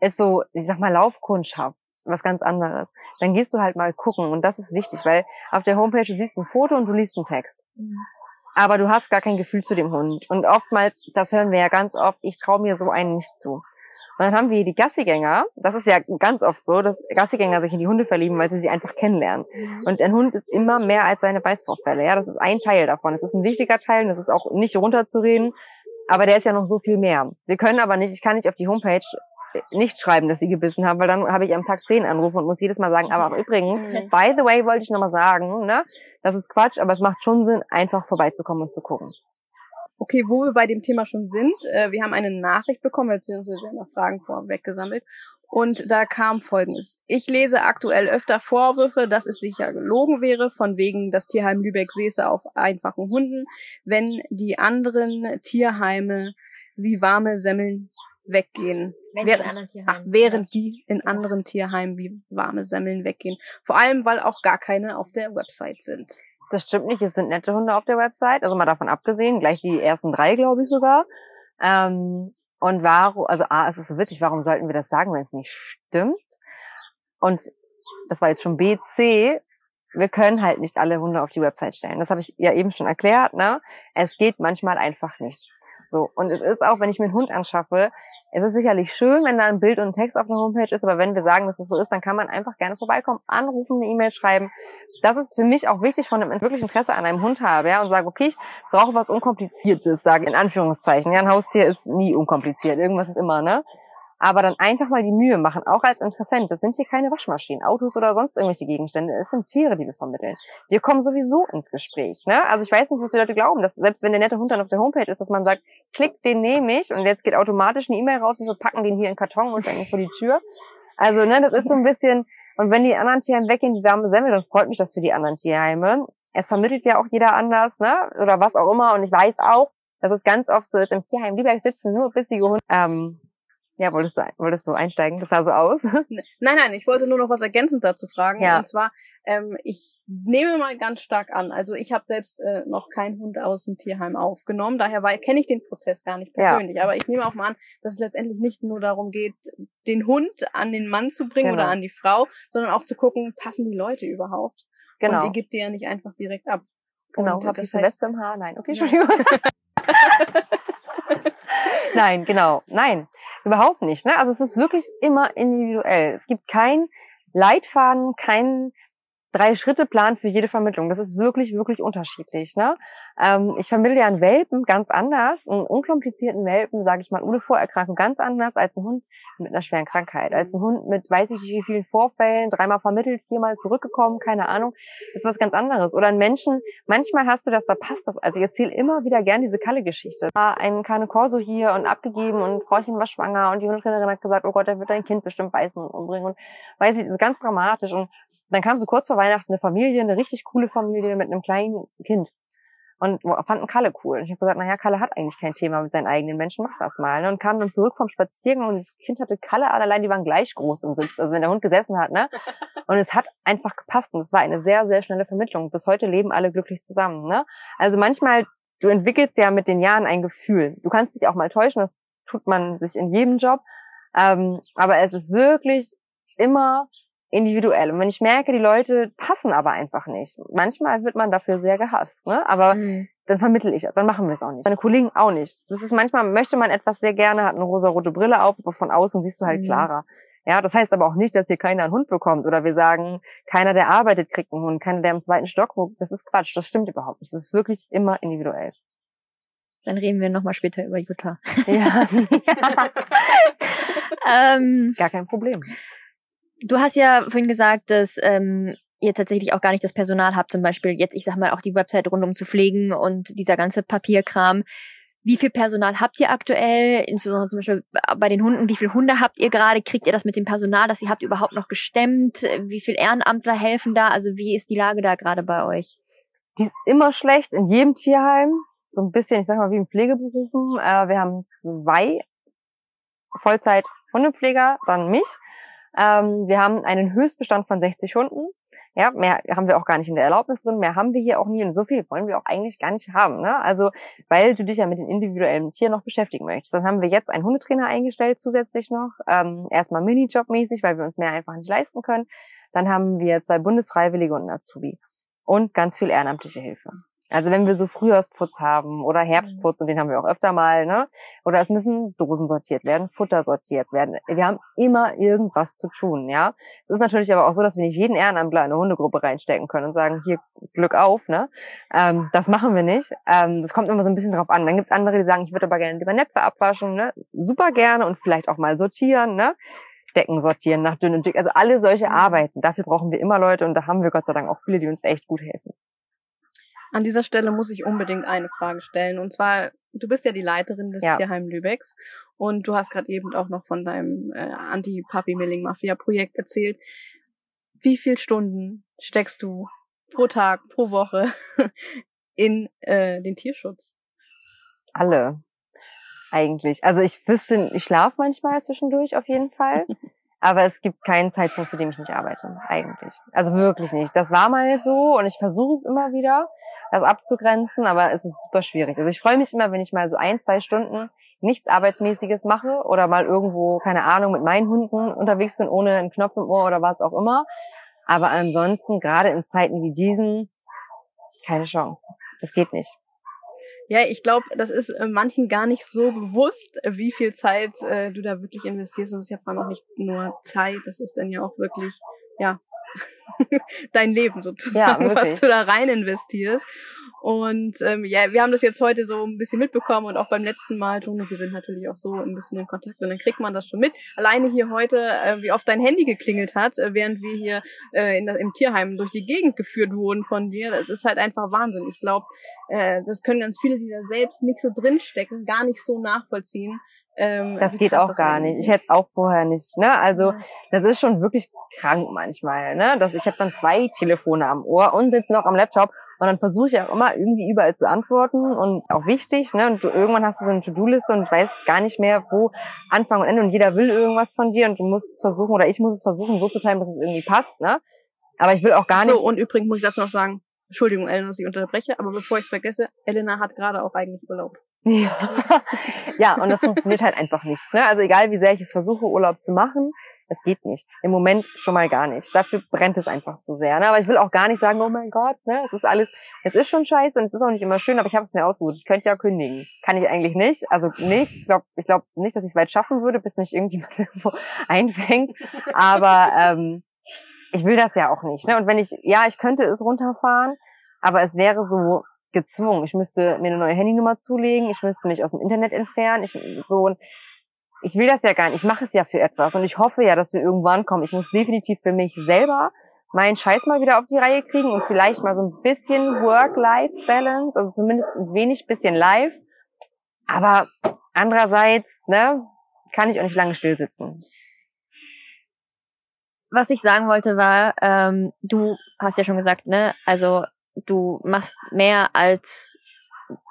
ist so, ich sag mal, Laufkundschaft was ganz anderes. Dann gehst du halt mal gucken und das ist wichtig, weil auf der Homepage du siehst ein Foto und du liest einen Text. Mhm. Aber du hast gar kein Gefühl zu dem Hund. Und oftmals, das hören wir ja ganz oft, ich traue mir so einen nicht zu. Und dann haben wir die Gassigänger. Das ist ja ganz oft so, dass Gassigänger sich in die Hunde verlieben, weil sie sie einfach kennenlernen. Mhm. Und ein Hund ist immer mehr als seine Beißvorfälle. Ja, das ist ein Teil davon. Das ist ein wichtiger Teil. Das ist auch nicht runterzureden. Aber der ist ja noch so viel mehr. Wir können aber nicht, ich kann nicht auf die Homepage nicht schreiben, dass sie gebissen haben, weil dann habe ich am Tag zehn Anrufe und muss jedes Mal sagen, aber übrigens, mhm. by the way, wollte ich nochmal sagen, ne, das ist Quatsch, aber es macht schon Sinn, einfach vorbeizukommen und zu gucken. Okay, wo wir bei dem Thema schon sind, äh, wir haben eine Nachricht bekommen, beziehungsweise wir haben noch Fragen vorweg gesammelt. Und da kam folgendes. Ich lese aktuell öfter Vorwürfe, dass es sicher gelogen wäre, von wegen das Tierheim Lübeck säße auf einfachen Hunden, wenn die anderen Tierheime wie warme Semmeln weggehen. Während, ach, während die in anderen Tierheimen wie warme Semmeln weggehen. Vor allem, weil auch gar keine auf der Website sind. Das stimmt nicht, es sind nette Hunde auf der Website, also mal davon abgesehen, gleich die ersten drei, glaube ich sogar. Ähm, und warum, also A, es ist so witzig, warum sollten wir das sagen, wenn es nicht stimmt? Und das war jetzt schon B, C, wir können halt nicht alle Hunde auf die Website stellen. Das habe ich ja eben schon erklärt, ne? Es geht manchmal einfach nicht. So. Und es ist auch, wenn ich mir einen Hund anschaffe, es ist sicherlich schön, wenn da ein Bild und ein Text auf der Homepage ist, aber wenn wir sagen, dass es so ist, dann kann man einfach gerne vorbeikommen, anrufen, eine E-Mail schreiben. Das ist für mich auch wichtig, von einem wirklich Interesse an einem Hund habe, ja, und sage, okay, ich brauche was Unkompliziertes, sage in Anführungszeichen. Ja, ein Haustier ist nie unkompliziert. Irgendwas ist immer, ne? Aber dann einfach mal die Mühe machen, auch als Interessent. Das sind hier keine Waschmaschinen, Autos oder sonst irgendwelche Gegenstände. Es sind Tiere, die wir vermitteln. Wir kommen sowieso ins Gespräch. Ne? Also ich weiß nicht, was die Leute glauben, dass selbst wenn der nette Hund dann auf der Homepage ist, dass man sagt, klick, den nehme ich und jetzt geht automatisch eine E-Mail raus und wir packen den hier in Karton und stellen vor die Tür. Also ne, das ist so ein bisschen, und wenn die anderen Tierheime weggehen, die warme Semmel, dann freut mich das für die anderen Tierheime. Es vermittelt ja auch jeder anders, ne? Oder was auch immer. Und ich weiß auch, dass es ganz oft so ist, im Tierheim Lieber sitzen nur bissige Hunde. Ähm, ja, wolltest du, wolltest du einsteigen? Das sah so aus. nein, nein, ich wollte nur noch was ergänzend dazu fragen. Ja. Und zwar, ähm, ich nehme mal ganz stark an, also ich habe selbst äh, noch keinen Hund aus dem Tierheim aufgenommen, daher kenne ich den Prozess gar nicht persönlich. Ja. Aber ich nehme auch mal an, dass es letztendlich nicht nur darum geht, den Hund an den Mann zu bringen genau. oder an die Frau, sondern auch zu gucken, passen die Leute überhaupt? Genau. Und ihr gebt die ja nicht einfach direkt ab. Genau, und das heißt, Wespe im Haar? Nein, okay, Entschuldigung. Nein, genau. Nein. Überhaupt nicht. Ne? Also es ist wirklich immer individuell. Es gibt kein Leitfaden, kein Drei-Schritte-Plan für jede Vermittlung. Das ist wirklich, wirklich unterschiedlich. Ne? Ähm, ich vermittle ja einen Welpen ganz anders, einen unkomplizierten Welpen, sage ich mal, ohne Vorerkrankung, ganz anders als ein Hund mit einer schweren Krankheit. Als ein Hund mit weiß ich nicht wie vielen Vorfällen, dreimal vermittelt, viermal zurückgekommen, keine Ahnung. Ist was ganz anderes. Oder ein Menschen, manchmal hast du das, da passt das. Also ich erzähle immer wieder gern diese Kalle-Geschichte. War ein Cane Corso hier und abgegeben und Frauchen war schwanger und die Hundetrainerin hat gesagt, oh Gott, der wird dein Kind bestimmt beißen und umbringen. Und weiß ich, das ist ganz dramatisch. Und dann kam so kurz vor Weihnachten eine Familie, eine richtig coole Familie mit einem kleinen Kind. Und fanden Kalle cool. Und ich habe gesagt, naja, Kalle hat eigentlich kein Thema mit seinen eigenen Menschen, mach das mal. Ne? Und kam dann zurück vom Spaziergang und das Kind hatte Kalle allein, die waren gleich groß im Sitz. Also wenn der Hund gesessen hat, ne? Und es hat einfach gepasst. Und es war eine sehr, sehr schnelle Vermittlung. Bis heute leben alle glücklich zusammen. Ne? Also manchmal, du entwickelst ja mit den Jahren ein Gefühl. Du kannst dich auch mal täuschen, das tut man sich in jedem Job. Ähm, aber es ist wirklich immer individuell. Und wenn ich merke, die Leute passen aber einfach nicht. Manchmal wird man dafür sehr gehasst, ne? Aber mhm. dann vermittel ich, dann machen wir es auch nicht. Meine Kollegen auch nicht. Das ist manchmal, möchte man etwas sehr gerne, hat eine rosa-rote Brille auf, aber von außen siehst du halt mhm. klarer. Ja, das heißt aber auch nicht, dass hier keiner einen Hund bekommt oder wir sagen, keiner, der arbeitet, kriegt einen Hund, keiner, der im zweiten Stock wohnt. Das ist Quatsch, das stimmt überhaupt nicht. Das ist wirklich immer individuell. Dann reden wir nochmal später über Jutta. Ja. ähm, Gar kein Problem. Du hast ja vorhin gesagt, dass ähm, ihr tatsächlich auch gar nicht das Personal habt, zum Beispiel jetzt, ich sag mal, auch die Website rundum zu pflegen und dieser ganze Papierkram. Wie viel Personal habt ihr aktuell? Insbesondere zum Beispiel bei den Hunden. Wie viele Hunde habt ihr gerade? Kriegt ihr das mit dem Personal, das ihr habt, überhaupt noch gestemmt? Wie viel Ehrenamtler helfen da? Also wie ist die Lage da gerade bei euch? Die ist immer schlecht in jedem Tierheim. So ein bisschen, ich sag mal, wie in Pflegeberufen. Äh, wir haben zwei Vollzeit Hundepfleger, dann mich. Ähm, wir haben einen Höchstbestand von 60 Hunden. Ja, mehr haben wir auch gar nicht in der Erlaubnis drin, mehr haben wir hier auch nie und so viel wollen wir auch eigentlich gar nicht haben. Ne? Also, weil du dich ja mit den individuellen Tieren noch beschäftigen möchtest. Dann haben wir jetzt einen Hundetrainer eingestellt zusätzlich noch. Ähm, erstmal Minijob-mäßig, weil wir uns mehr einfach nicht leisten können. Dann haben wir zwei Bundesfreiwillige und einen Azubi. Und ganz viel ehrenamtliche Hilfe. Also wenn wir so Frühjahrsputz haben oder Herbstputz, und den haben wir auch öfter mal, ne? Oder es müssen Dosen sortiert werden, Futter sortiert werden. Wir haben immer irgendwas zu tun, ja. Es ist natürlich aber auch so, dass wir nicht jeden Ehrenamtler in eine Hundegruppe reinstecken können und sagen, hier, Glück auf, ne? Ähm, das machen wir nicht. Ähm, das kommt immer so ein bisschen drauf an. Dann gibt's andere, die sagen, ich würde aber gerne lieber Näpfe abwaschen, ne? Super gerne und vielleicht auch mal sortieren, ne? Decken sortieren nach dünn und dick. Also alle solche mhm. Arbeiten. Dafür brauchen wir immer Leute und da haben wir Gott sei Dank auch viele, die uns echt gut helfen. An dieser Stelle muss ich unbedingt eine Frage stellen. Und zwar, du bist ja die Leiterin des ja. Tierheim Lübecks und du hast gerade eben auch noch von deinem äh, Anti-Puppy-Milling-Mafia-Projekt erzählt. Wie viel Stunden steckst du pro Tag, pro Woche in äh, den Tierschutz? Alle. Eigentlich. Also ich wüsste, ich schlafe manchmal zwischendurch auf jeden Fall. Aber es gibt keinen Zeitpunkt, zu dem ich nicht arbeite, eigentlich. Also wirklich nicht. Das war mal so und ich versuche es immer wieder das abzugrenzen, aber es ist super schwierig. Also ich freue mich immer, wenn ich mal so ein, zwei Stunden nichts Arbeitsmäßiges mache oder mal irgendwo, keine Ahnung, mit meinen Hunden unterwegs bin, ohne einen Knopf im Ohr oder was auch immer. Aber ansonsten, gerade in Zeiten wie diesen, keine Chance. Das geht nicht. Ja, ich glaube, das ist äh, manchen gar nicht so bewusst, wie viel Zeit äh, du da wirklich investierst. Und es ist ja vor allem auch nicht nur Zeit, das ist dann ja auch wirklich, ja, dein Leben sozusagen, ja, was du da rein investierst. Und ähm, ja, wir haben das jetzt heute so ein bisschen mitbekommen und auch beim letzten Mal, Tono, wir sind natürlich auch so ein bisschen in Kontakt und dann kriegt man das schon mit. Alleine hier heute, äh, wie oft dein Handy geklingelt hat, äh, während wir hier äh, in, im Tierheim durch die Gegend geführt wurden von dir, das ist halt einfach Wahnsinn. Ich glaube, äh, das können ganz viele, die da selbst nicht so drinstecken, gar nicht so nachvollziehen, ähm, das geht auch gar nicht. Ich hätte es auch vorher nicht. Ne? Also das ist schon wirklich krank manchmal. Ne? Dass ich habe dann zwei Telefone am Ohr und sitze noch am Laptop und dann versuche ich auch immer irgendwie überall zu antworten und auch wichtig. Ne? Und du, irgendwann hast du so eine To-Do-Liste und weißt gar nicht mehr, wo Anfang und Ende und jeder will irgendwas von dir und du musst es versuchen oder ich muss es versuchen so zu teilen, dass es irgendwie passt. Ne? Aber ich will auch gar nicht. So und übrigens muss ich dazu noch sagen. Entschuldigung, Elena, dass ich unterbreche, aber bevor ich es vergesse, Elena hat gerade auch eigentlich Urlaub. Ja. ja, und das funktioniert halt einfach nicht. Ne? Also egal, wie sehr ich es versuche, Urlaub zu machen, es geht nicht. Im Moment schon mal gar nicht. Dafür brennt es einfach zu sehr. Ne? Aber ich will auch gar nicht sagen, oh mein Gott, ne? es ist alles, es ist schon scheiße und es ist auch nicht immer schön, aber ich habe es mir ausgesucht. Ich könnte ja kündigen. Kann ich eigentlich nicht. Also nicht. Ich glaube ich glaub nicht, dass ich es weit schaffen würde, bis mich irgendjemand irgendwo einfängt. Aber ähm, ich will das ja auch nicht. Ne? Und wenn ich, ja, ich könnte es runterfahren, aber es wäre so gezwungen. Ich müsste mir eine neue Handynummer zulegen, ich müsste mich aus dem Internet entfernen. Ich, so, ich will das ja gar nicht. Ich mache es ja für etwas und ich hoffe ja, dass wir irgendwann kommen. Ich muss definitiv für mich selber meinen Scheiß mal wieder auf die Reihe kriegen und vielleicht mal so ein bisschen Work-Life-Balance, also zumindest ein wenig bisschen live. Aber andererseits, ne, kann ich auch nicht lange still sitzen. Was ich sagen wollte war, ähm, du hast ja schon gesagt, ne, also du machst mehr als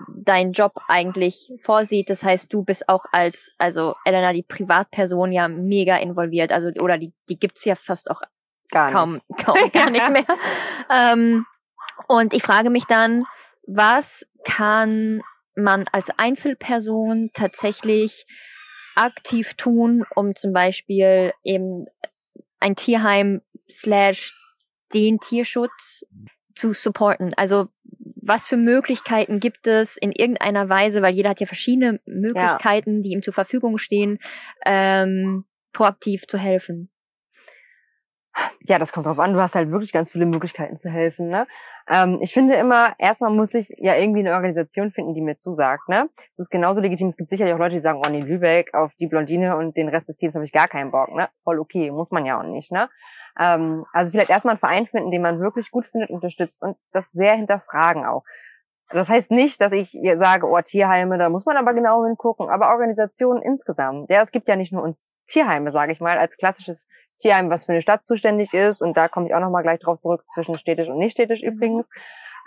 dein Job eigentlich vorsieht. Das heißt, du bist auch als, also Elena, die Privatperson ja mega involviert. Also, oder die, die gibt's ja fast auch gar kaum, nicht. kaum gar nicht mehr. ähm, und ich frage mich dann, was kann man als Einzelperson tatsächlich aktiv tun, um zum Beispiel eben ein Tierheim slash den Tierschutz zu supporten? Also was für Möglichkeiten gibt es in irgendeiner Weise, weil jeder hat ja verschiedene Möglichkeiten, ja. die ihm zur Verfügung stehen, ähm, proaktiv zu helfen? Ja, das kommt drauf an. Du hast halt wirklich ganz viele Möglichkeiten zu helfen. Ne? Ähm, ich finde immer, erstmal muss ich ja irgendwie eine Organisation finden, die mir zusagt. Ne? Es ist genauso legitim. Es gibt sicherlich auch Leute, die sagen, oh nee, Lübeck, auf die Blondine und den Rest des Teams habe ich gar keinen Bock. Ne? Voll okay, muss man ja auch nicht. Ne? Ähm, also vielleicht erstmal einen Verein finden, den man wirklich gut findet, unterstützt und das sehr hinterfragen auch. Das heißt nicht, dass ich sage, oh, Tierheime, da muss man aber genau hingucken, aber Organisationen insgesamt. Ja, es gibt ja nicht nur uns Tierheime, sage ich mal, als klassisches Tierheim, was für eine Stadt zuständig ist. Und da komme ich auch nochmal gleich drauf zurück, zwischen städtisch und nicht städtisch übrigens.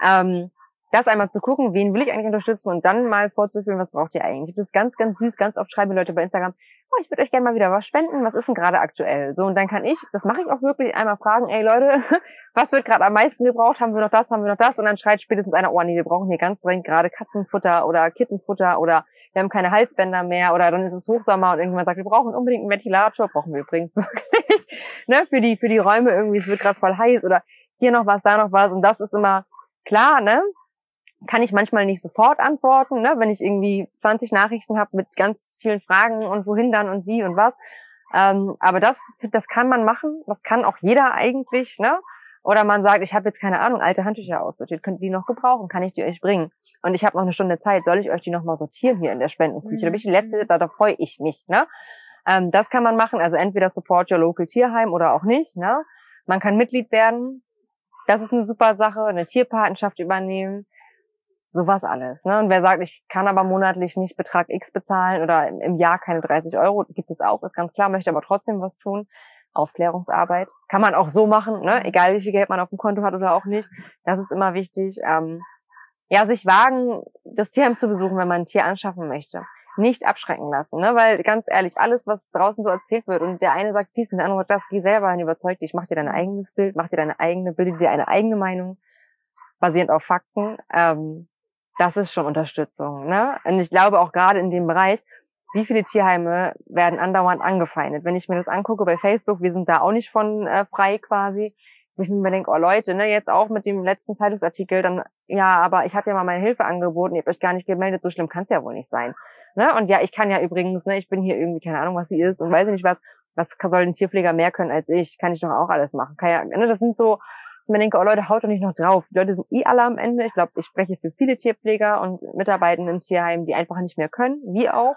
Ähm, das einmal zu gucken, wen will ich eigentlich unterstützen und dann mal vorzuführen, was braucht ihr eigentlich. Das ist ganz, ganz süß. Ganz oft schreiben Leute bei Instagram, oh, ich würde euch gerne mal wieder was spenden. Was ist denn gerade aktuell? So, und dann kann ich, das mache ich auch wirklich, einmal fragen, ey Leute, was wird gerade am meisten gebraucht? Haben wir noch das? Haben wir noch das? Und dann schreit spätestens einer, oh nee, wir brauchen hier ganz dringend gerade Katzenfutter oder Kittenfutter oder wir haben keine Halsbänder mehr oder dann ist es Hochsommer und irgendjemand sagt, wir brauchen unbedingt einen Ventilator, brauchen wir übrigens wirklich, ne, für die, für die Räume irgendwie, es wird gerade voll heiß oder hier noch was, da noch was und das ist immer klar, ne? Kann ich manchmal nicht sofort antworten, ne? wenn ich irgendwie 20 Nachrichten habe mit ganz vielen Fragen und wohin dann und wie und was. Ähm, aber das, das kann man machen, das kann auch jeder eigentlich, ne? Oder man sagt, ich habe jetzt keine Ahnung, alte Handtücher aussortiert, könnt ihr die noch gebrauchen, kann ich die euch bringen? Und ich habe noch eine Stunde Zeit, soll ich euch die noch mal sortieren hier in der Spendenküche? Mhm. Da bin ich die letzte, da, da freue ich mich, ne? Ähm, das kann man machen, also entweder support your local Tierheim oder auch nicht, ne? Man kann Mitglied werden, das ist eine super Sache, eine Tierpatenschaft übernehmen sowas alles. Ne? Und wer sagt, ich kann aber monatlich nicht Betrag X bezahlen oder im Jahr keine 30 Euro, gibt es auch, ist ganz klar, möchte aber trotzdem was tun. Aufklärungsarbeit kann man auch so machen, ne? egal wie viel Geld man auf dem Konto hat oder auch nicht. Das ist immer wichtig. Ähm, ja, sich wagen, das Tierheim zu besuchen, wenn man ein Tier anschaffen möchte. Nicht abschrecken lassen, ne? weil ganz ehrlich, alles, was draußen so erzählt wird und der eine sagt dies und der andere sagt das, geh selber hin, überzeug dich, mach dir dein eigenes Bild, mach dir deine eigene, bilde dir eine eigene Meinung, basierend auf Fakten. Ähm, das ist schon Unterstützung. Ne? Und ich glaube auch gerade in dem Bereich, wie viele Tierheime werden andauernd angefeindet. Wenn ich mir das angucke bei Facebook, wir sind da auch nicht von äh, frei quasi. Ich mir denke, oh Leute, ne, jetzt auch mit dem letzten Zeitungsartikel, dann, ja, aber ich habe ja mal meine Hilfe angeboten, ihr habt euch gar nicht gemeldet, so schlimm kann es ja wohl nicht sein. Ne? Und ja, ich kann ja übrigens, ne, ich bin hier irgendwie, keine Ahnung, was sie ist und weiß nicht was, was soll ein Tierpfleger mehr können als ich? Kann ich doch auch alles machen. Kann ja, ne, das sind so, man denke, oh Leute, haut doch nicht noch drauf. Die Leute sind eh alle am Ende. Ich glaube, ich spreche für viele Tierpfleger und Mitarbeitende im Tierheim, die einfach nicht mehr können, wie auch.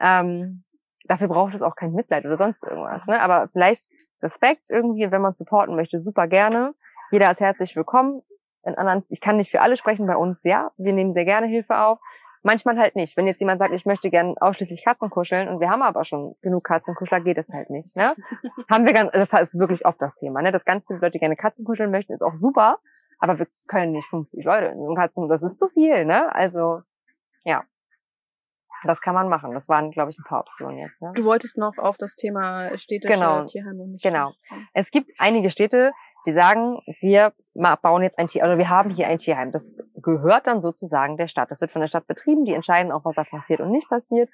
Ähm, dafür braucht es auch kein Mitleid oder sonst irgendwas. Ne? Aber vielleicht Respekt irgendwie, wenn man supporten möchte, super gerne. Jeder ist herzlich willkommen. In anderen, ich kann nicht für alle sprechen, bei uns ja. Wir nehmen sehr gerne Hilfe auf. Manchmal halt nicht. Wenn jetzt jemand sagt, ich möchte gern ausschließlich Katzen kuscheln und wir haben aber schon genug Katzenkuschler, geht es halt nicht. Ne? haben wir ganz, das ist wirklich oft das Thema. Ne? Dass ganz viele Leute gerne Katzen kuscheln möchten, ist auch super, aber wir können nicht 50 Leute in so Katzen, das ist zu viel. Ne? Also ja, das kann man machen. Das waren, glaube ich, ein paar Optionen jetzt. Ne? Du wolltest noch auf das Thema städtische genau. Tierheime und Genau. Es gibt einige Städte, die sagen, wir bauen jetzt ein Tier, oder wir haben hier ein Tierheim. Das gehört dann sozusagen der Stadt. Das wird von der Stadt betrieben. Die entscheiden auch, was da passiert und nicht passiert.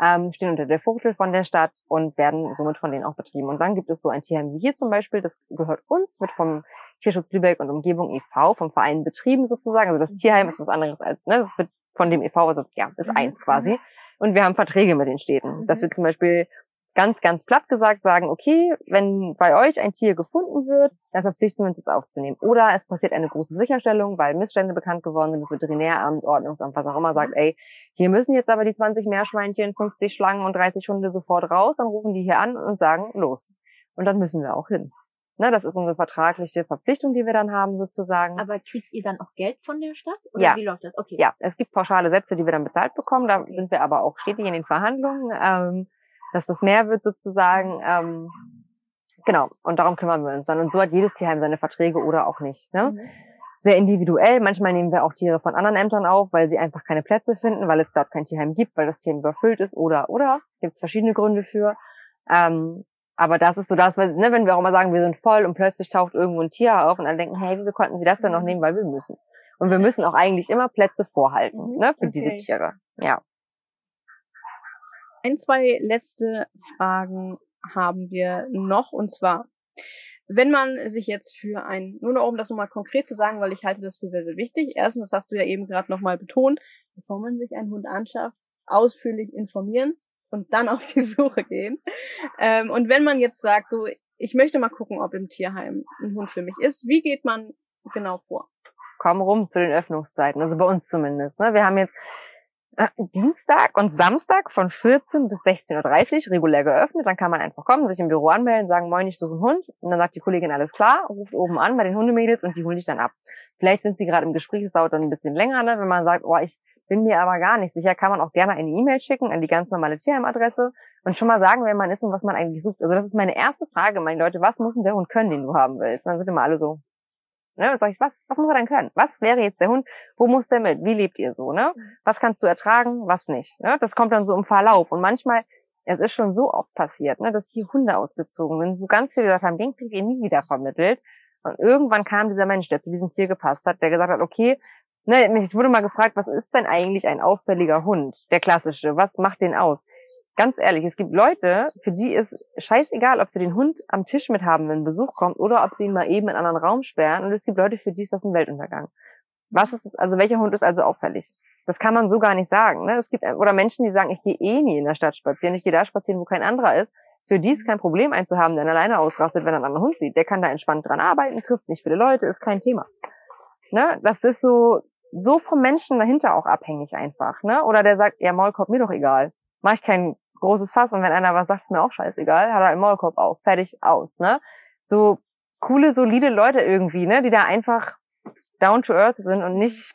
Ähm, stehen unter der Vogel von der Stadt und werden somit von denen auch betrieben. Und dann gibt es so ein Tierheim wie hier zum Beispiel, das gehört uns, wird vom Tierschutz Lübeck und Umgebung e.V., vom Verein betrieben sozusagen. Also das Tierheim ist was anderes als, ne, das wird von dem e.V., also ja, ist mhm. eins quasi. Und wir haben Verträge mit den Städten. Das mhm. wird zum Beispiel ganz, ganz platt gesagt sagen, okay, wenn bei euch ein Tier gefunden wird, dann verpflichten wir uns es aufzunehmen. Oder es passiert eine große Sicherstellung, weil Missstände bekannt geworden sind, das Veterinäramt, Ordnungsamt, was auch immer sagt, ey, hier müssen jetzt aber die 20 Meerschweinchen, 50 Schlangen und 30 Hunde sofort raus, dann rufen die hier an und sagen, los. Und dann müssen wir auch hin. Ne, das ist unsere vertragliche Verpflichtung, die wir dann haben sozusagen. Aber kriegt ihr dann auch Geld von der Stadt? Oder ja. wie läuft das? Okay. Ja, es gibt pauschale Sätze, die wir dann bezahlt bekommen. Da sind wir aber auch stetig in den Verhandlungen. Ähm, dass das mehr wird sozusagen. Ähm, genau, und darum kümmern wir uns dann. Und so hat jedes Tierheim seine Verträge oder auch nicht. Ne? Mhm. Sehr individuell. Manchmal nehmen wir auch Tiere von anderen Ämtern auf, weil sie einfach keine Plätze finden, weil es dort kein Tierheim gibt, weil das Tierheim überfüllt ist oder oder. Gibt es verschiedene Gründe für. Ähm, aber das ist so das, weil, ne, wenn wir auch mal sagen, wir sind voll und plötzlich taucht irgendwo ein Tier auf und dann denken, hey, wieso konnten sie das denn noch nehmen? Weil wir müssen. Und wir müssen auch eigentlich immer Plätze vorhalten, mhm. ne, für okay. diese Tiere. Ja. Ein, zwei letzte Fragen haben wir noch und zwar, wenn man sich jetzt für ein, nur noch um das nochmal konkret zu sagen, weil ich halte das für sehr, sehr wichtig. Erstens, das hast du ja eben gerade nochmal betont, bevor man sich einen Hund anschafft, ausführlich informieren und dann auf die Suche gehen. Ähm, und wenn man jetzt sagt, so, ich möchte mal gucken, ob im Tierheim ein Hund für mich ist, wie geht man genau vor? Komm rum zu den Öffnungszeiten, also bei uns zumindest. Ne? Wir haben jetzt Dienstag und Samstag von 14 bis 16.30 Uhr regulär geöffnet. Dann kann man einfach kommen, sich im Büro anmelden, sagen, moin, ich suche einen Hund. Und dann sagt die Kollegin, alles klar, ruft oben an bei den Hundemädels und die holen dich dann ab. Vielleicht sind sie gerade im Gespräch, es dauert dann ein bisschen länger, ne? wenn man sagt, oh, ich bin mir aber gar nicht sicher, kann man auch gerne eine E-Mail schicken an die ganz normale Tierheimadresse und schon mal sagen, wer man ist und was man eigentlich sucht. Also das ist meine erste Frage, meine Leute, was muss denn der Hund können, den du haben willst? Und dann sind immer alle so, Ne? Und sag ich, was, was muss er denn können? Was wäre jetzt der Hund? Wo muss der mit? Wie lebt ihr so? Ne? Was kannst du ertragen? Was nicht? Ne? Das kommt dann so im Verlauf. Und manchmal, es ist schon so oft passiert, ne, dass hier Hunde ausgezogen sind, wo ganz viele gesagt haben, den kriegt ihr nie wieder vermittelt. Und irgendwann kam dieser Mensch, der zu diesem Tier gepasst hat, der gesagt hat, okay, ne, ich wurde mal gefragt, was ist denn eigentlich ein auffälliger Hund? Der klassische, was macht den aus? Ganz ehrlich, es gibt Leute, für die ist scheißegal, ob sie den Hund am Tisch mit haben, wenn Besuch kommt, oder ob sie ihn mal eben in einen anderen Raum sperren. Und es gibt Leute, für die ist das ein Weltuntergang. Was ist es, also welcher Hund ist also auffällig? Das kann man so gar nicht sagen. Ne? Es gibt oder Menschen, die sagen, ich gehe eh nie in der Stadt spazieren, ich gehe da spazieren, wo kein anderer ist. Für die ist kein Problem, einen zu haben, der alleine ausrastet, wenn er einen anderen Hund sieht. Der kann da entspannt dran arbeiten, trifft nicht viele Leute, ist kein Thema. Ne? Das ist so, so vom Menschen dahinter auch abhängig einfach. Ne? Oder der sagt, ja, Maulkorb, mir doch egal. Mach ich kein großes Fass und wenn einer was sagt, ist mir auch scheißegal, hat er einen Maulkorb auf, fertig, aus. Ne? So coole, solide Leute irgendwie, ne, die da einfach down to earth sind und nicht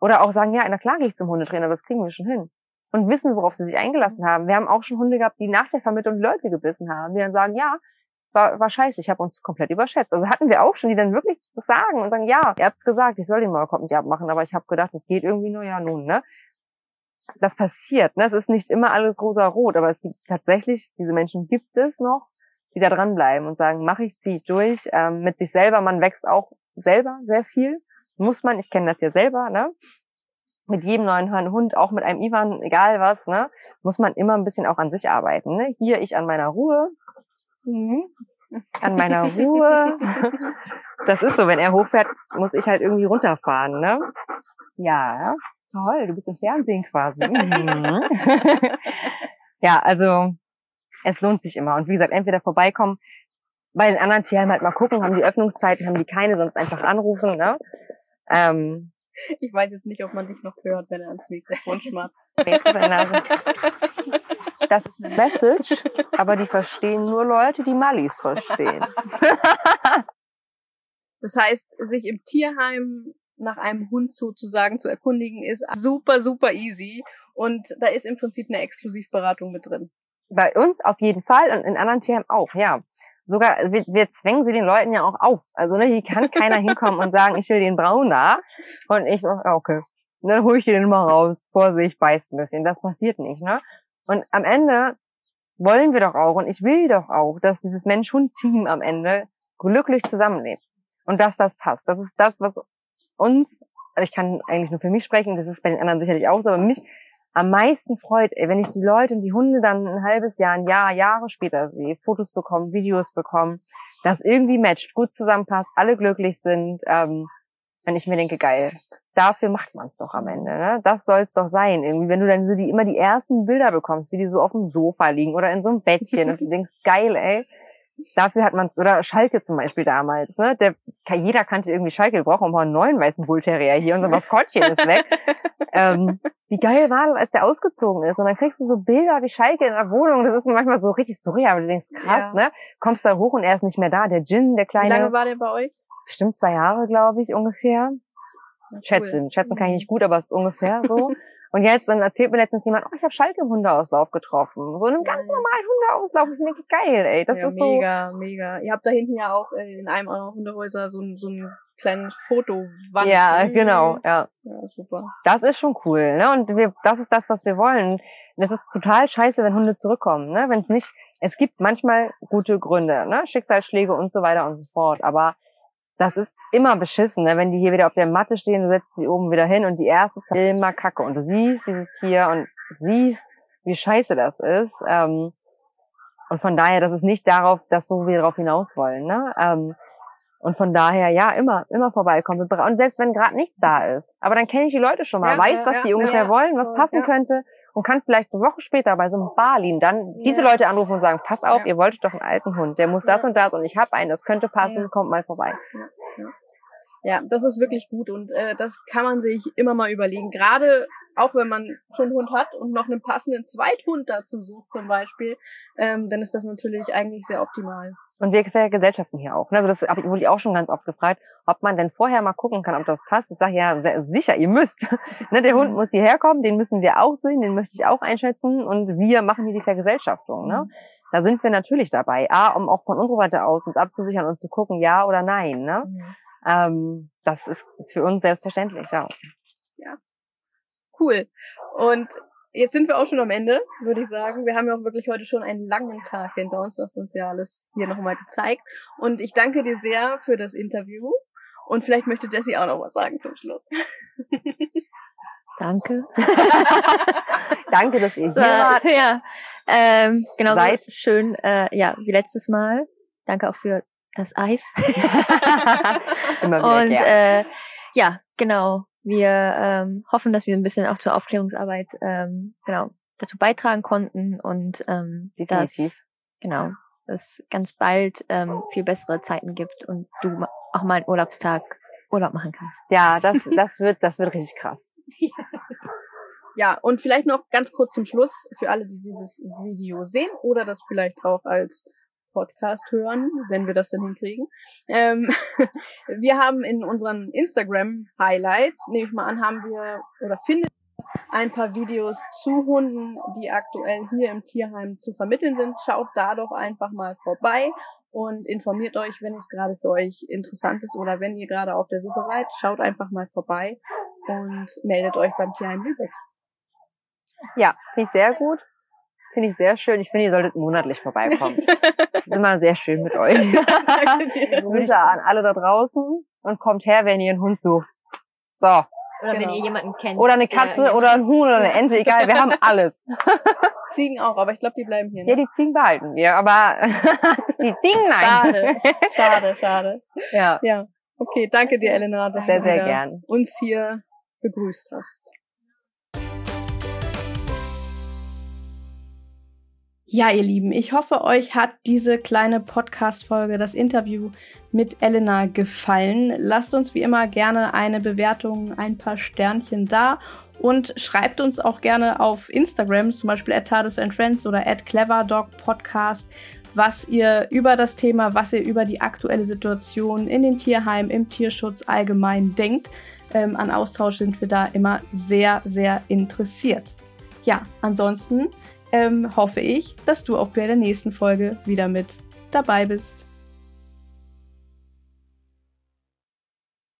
oder auch sagen, ja, na klar gehe ich zum Hundetrainer, das kriegen wir schon hin. Und wissen, worauf sie sich eingelassen haben. Wir haben auch schon Hunde gehabt, die nach der Vermittlung Leute gebissen haben, die dann sagen, ja, war, war scheiße, ich habe uns komplett überschätzt. Also hatten wir auch schon, die dann wirklich sagen und sagen, ja, ihr habt's gesagt, ich soll den Maulkorb nicht abmachen, aber ich habe gedacht, das geht irgendwie nur, ja nun, ne? Das passiert, ne? Es ist nicht immer alles rosa-rot, aber es gibt tatsächlich, diese Menschen gibt es noch, die da dranbleiben und sagen, mach ich, zieh ich durch, ähm, mit sich selber, man wächst auch selber sehr viel muss man, ich kenne das ja selber, ne? Mit jedem neuen Hund, auch mit einem Ivan, egal was, ne, muss man immer ein bisschen auch an sich arbeiten. Ne? Hier ich an meiner Ruhe, mhm. an meiner Ruhe. Das ist so, wenn er hochfährt, muss ich halt irgendwie runterfahren, ne? Ja, toll, du bist im Fernsehen quasi. Mhm. ja, also es lohnt sich immer. Und wie gesagt, entweder vorbeikommen, bei den anderen Tieren halt mal gucken, haben die Öffnungszeiten, haben die keine, sonst einfach anrufen, ne? Ähm, ich weiß jetzt nicht, ob man dich noch hört, wenn er ans Mikrofon schmatzt. Das ist eine Message, aber die verstehen nur Leute, die Mallis verstehen. Das heißt, sich im Tierheim nach einem Hund sozusagen zu erkundigen, ist super, super easy. Und da ist im Prinzip eine Exklusivberatung mit drin. Bei uns auf jeden Fall und in anderen Tierheimen auch, ja sogar, wir, wir zwängen sie den Leuten ja auch auf. Also ne, hier kann keiner hinkommen und sagen, ich will den Braun da. Und ich so, okay, dann hole ich den mal raus. Vorsicht, beißt ein bisschen. Das passiert nicht, ne? Und am Ende wollen wir doch auch, und ich will doch auch, dass dieses Mensch-Hund-Team am Ende glücklich zusammenlebt. Und dass das passt. Das ist das, was uns, also ich kann eigentlich nur für mich sprechen, das ist bei den anderen sicherlich auch so, aber mich am meisten freut, ey, wenn ich die Leute und die Hunde dann ein halbes Jahr, ein Jahr, Jahre später sehe, Fotos bekommen, Videos bekommen, das irgendwie matcht, gut zusammenpasst, alle glücklich sind, ähm, wenn ich mir denke, geil, dafür macht man es doch am Ende, ne? Das soll es doch sein. Irgendwie, wenn du dann so die immer die ersten Bilder bekommst, wie die so auf dem Sofa liegen oder in so einem Bettchen und du denkst, geil, ey, dafür hat man es, oder Schalke zum Beispiel damals, ne? Der, jeder kannte irgendwie Schalke, wir brauchen mal einen neuen weißen Bullterrier hier, unser Maskottchen ist weg. ähm, wie geil war das, als der ausgezogen ist? Und dann kriegst du so Bilder wie Schalke in der Wohnung, das ist manchmal so richtig surreal, aber du denkst, krass, ja. ne? Kommst da hoch und er ist nicht mehr da, der Gin, der kleine. Wie lange war der bei euch? Bestimmt zwei Jahre, glaube ich, ungefähr. Cool. Schätzen, schätzen kann ich nicht gut, aber es ist ungefähr so. Und jetzt dann erzählt mir letztens jemand, oh, ich habe Schalke im Hundeauslauf getroffen. So in einem ganz normalen Hundeauslauf. Ich denke, geil, ey. Das ja, ist mega, so. Mega, Ihr habt da hinten ja auch äh, in einem eurer Hundehäuser so, ein so ein kleinen Fotowand. Ja, genau, ja. Ja, super. Das ist schon cool, ne? Und wir, das ist das, was wir wollen. Das ist total scheiße, wenn Hunde zurückkommen, ne? Wenn es nicht, es gibt manchmal gute Gründe, ne? Schicksalsschläge und so weiter und so fort. Aber das ist immer beschissen, ne? wenn die hier wieder auf der Matte stehen, du setzt sie oben wieder hin und die erste Zeit immer kacke und du siehst dieses Tier und siehst, wie scheiße das ist. Ähm, und von daher, das ist nicht darauf, dass wo wir darauf hinaus wollen. Ne? Ähm, und von daher, ja, immer, immer vorbeikommen. Und selbst wenn gerade nichts da ist. Aber dann kenne ich die Leute schon mal, ja, weiß, was ja, die ungefähr ja, wollen, was passen könnte und kann vielleicht eine Woche später bei so einem Barlin dann diese Leute anrufen und sagen, pass auf, ihr wolltet doch einen alten Hund, der muss das und das und ich habe einen, das könnte passen, kommt mal vorbei. Ja, das ist wirklich gut und äh, das kann man sich immer mal überlegen. Gerade auch wenn man schon einen Hund hat und noch einen passenden Zweithund dazu sucht zum Beispiel, ähm, dann ist das natürlich eigentlich sehr optimal. Und wir vergesellschaften hier auch. Ne? Also das wurde ich auch schon ganz oft gefragt, ob man denn vorher mal gucken kann, ob das passt. Ich sage ja, sehr, sicher, ihr müsst. ne, der Hund mhm. muss hierher kommen, den müssen wir auch sehen, den möchte ich auch einschätzen und wir machen hier die Vergesellschaftung. Ne? Mhm. Da sind wir natürlich dabei. A, um auch von unserer Seite aus uns abzusichern und zu gucken, ja oder nein. Ne? Mhm. Ähm, das ist, ist für uns selbstverständlich, ja. Ja. Cool. Und jetzt sind wir auch schon am Ende, würde ich sagen. Wir haben ja auch wirklich heute schon einen langen Tag hinter uns, was uns ja alles hier nochmal gezeigt. Und ich danke dir sehr für das Interview. Und vielleicht möchte Jessie auch noch was sagen zum Schluss. Danke. Danke, dass ihr So, hier wart. ja, ähm, genauso Seid. schön, äh, ja, wie letztes Mal. Danke auch für das Eis. Immer wieder Und gern. äh, ja, genau. Wir ähm, hoffen, dass wir ein bisschen auch zur Aufklärungsarbeit ähm, genau dazu beitragen konnten und ähm, dass genau es ganz bald ähm, viel bessere Zeiten gibt und du auch mal einen Urlaubstag Urlaub machen kannst. ja, das, das wird, das wird richtig krass. Ja, und vielleicht noch ganz kurz zum Schluss für alle, die dieses Video sehen oder das vielleicht auch als Podcast hören, wenn wir das dann hinkriegen. Ähm, wir haben in unseren Instagram-Highlights, nehme ich mal an, haben wir oder findet ein paar Videos zu Hunden, die aktuell hier im Tierheim zu vermitteln sind. Schaut da doch einfach mal vorbei und informiert euch, wenn es gerade für euch interessant ist oder wenn ihr gerade auf der Suche seid. Schaut einfach mal vorbei und meldet euch beim Tierheim Lübeck. Ja, finde ich sehr gut. Finde ich sehr schön. Ich finde, ihr solltet monatlich vorbeikommen. Es ist immer sehr schön mit euch. Grüße an alle da draußen und kommt her, wenn ihr einen Hund sucht. So. Oder Genau. wenn ihr jemanden kennt. Oder eine Katze oder ein Huhn oder eine Ente, egal, wir haben alles. Ziegen auch, aber ich glaube, die bleiben hier. Ja, Ne? die Ziegen behalten wir, aber die Ziegen nein. Schade, schade, schade. Ja, Ja, okay, danke dir, Elena, dass sehr, du sehr gern. uns hier begrüßt hast. Ja, ihr Lieben, ich hoffe, euch hat diese kleine Podcast-Folge, das Interview mit Elena gefallen. Lasst uns wie immer gerne eine Bewertung, ein paar Sternchen da und schreibt uns auch gerne auf Instagram, zum Beispiel at Tades and Friends oder at Cleverdog Podcast, was ihr über das Thema, was ihr über die aktuelle Situation in den Tierheimen, im Tierschutz allgemein denkt. Ähm, an Austausch sind wir da immer sehr, sehr interessiert. Ja, ansonsten ähm, hoffe ich, dass du auch bei der nächsten Folge wieder mit dabei bist.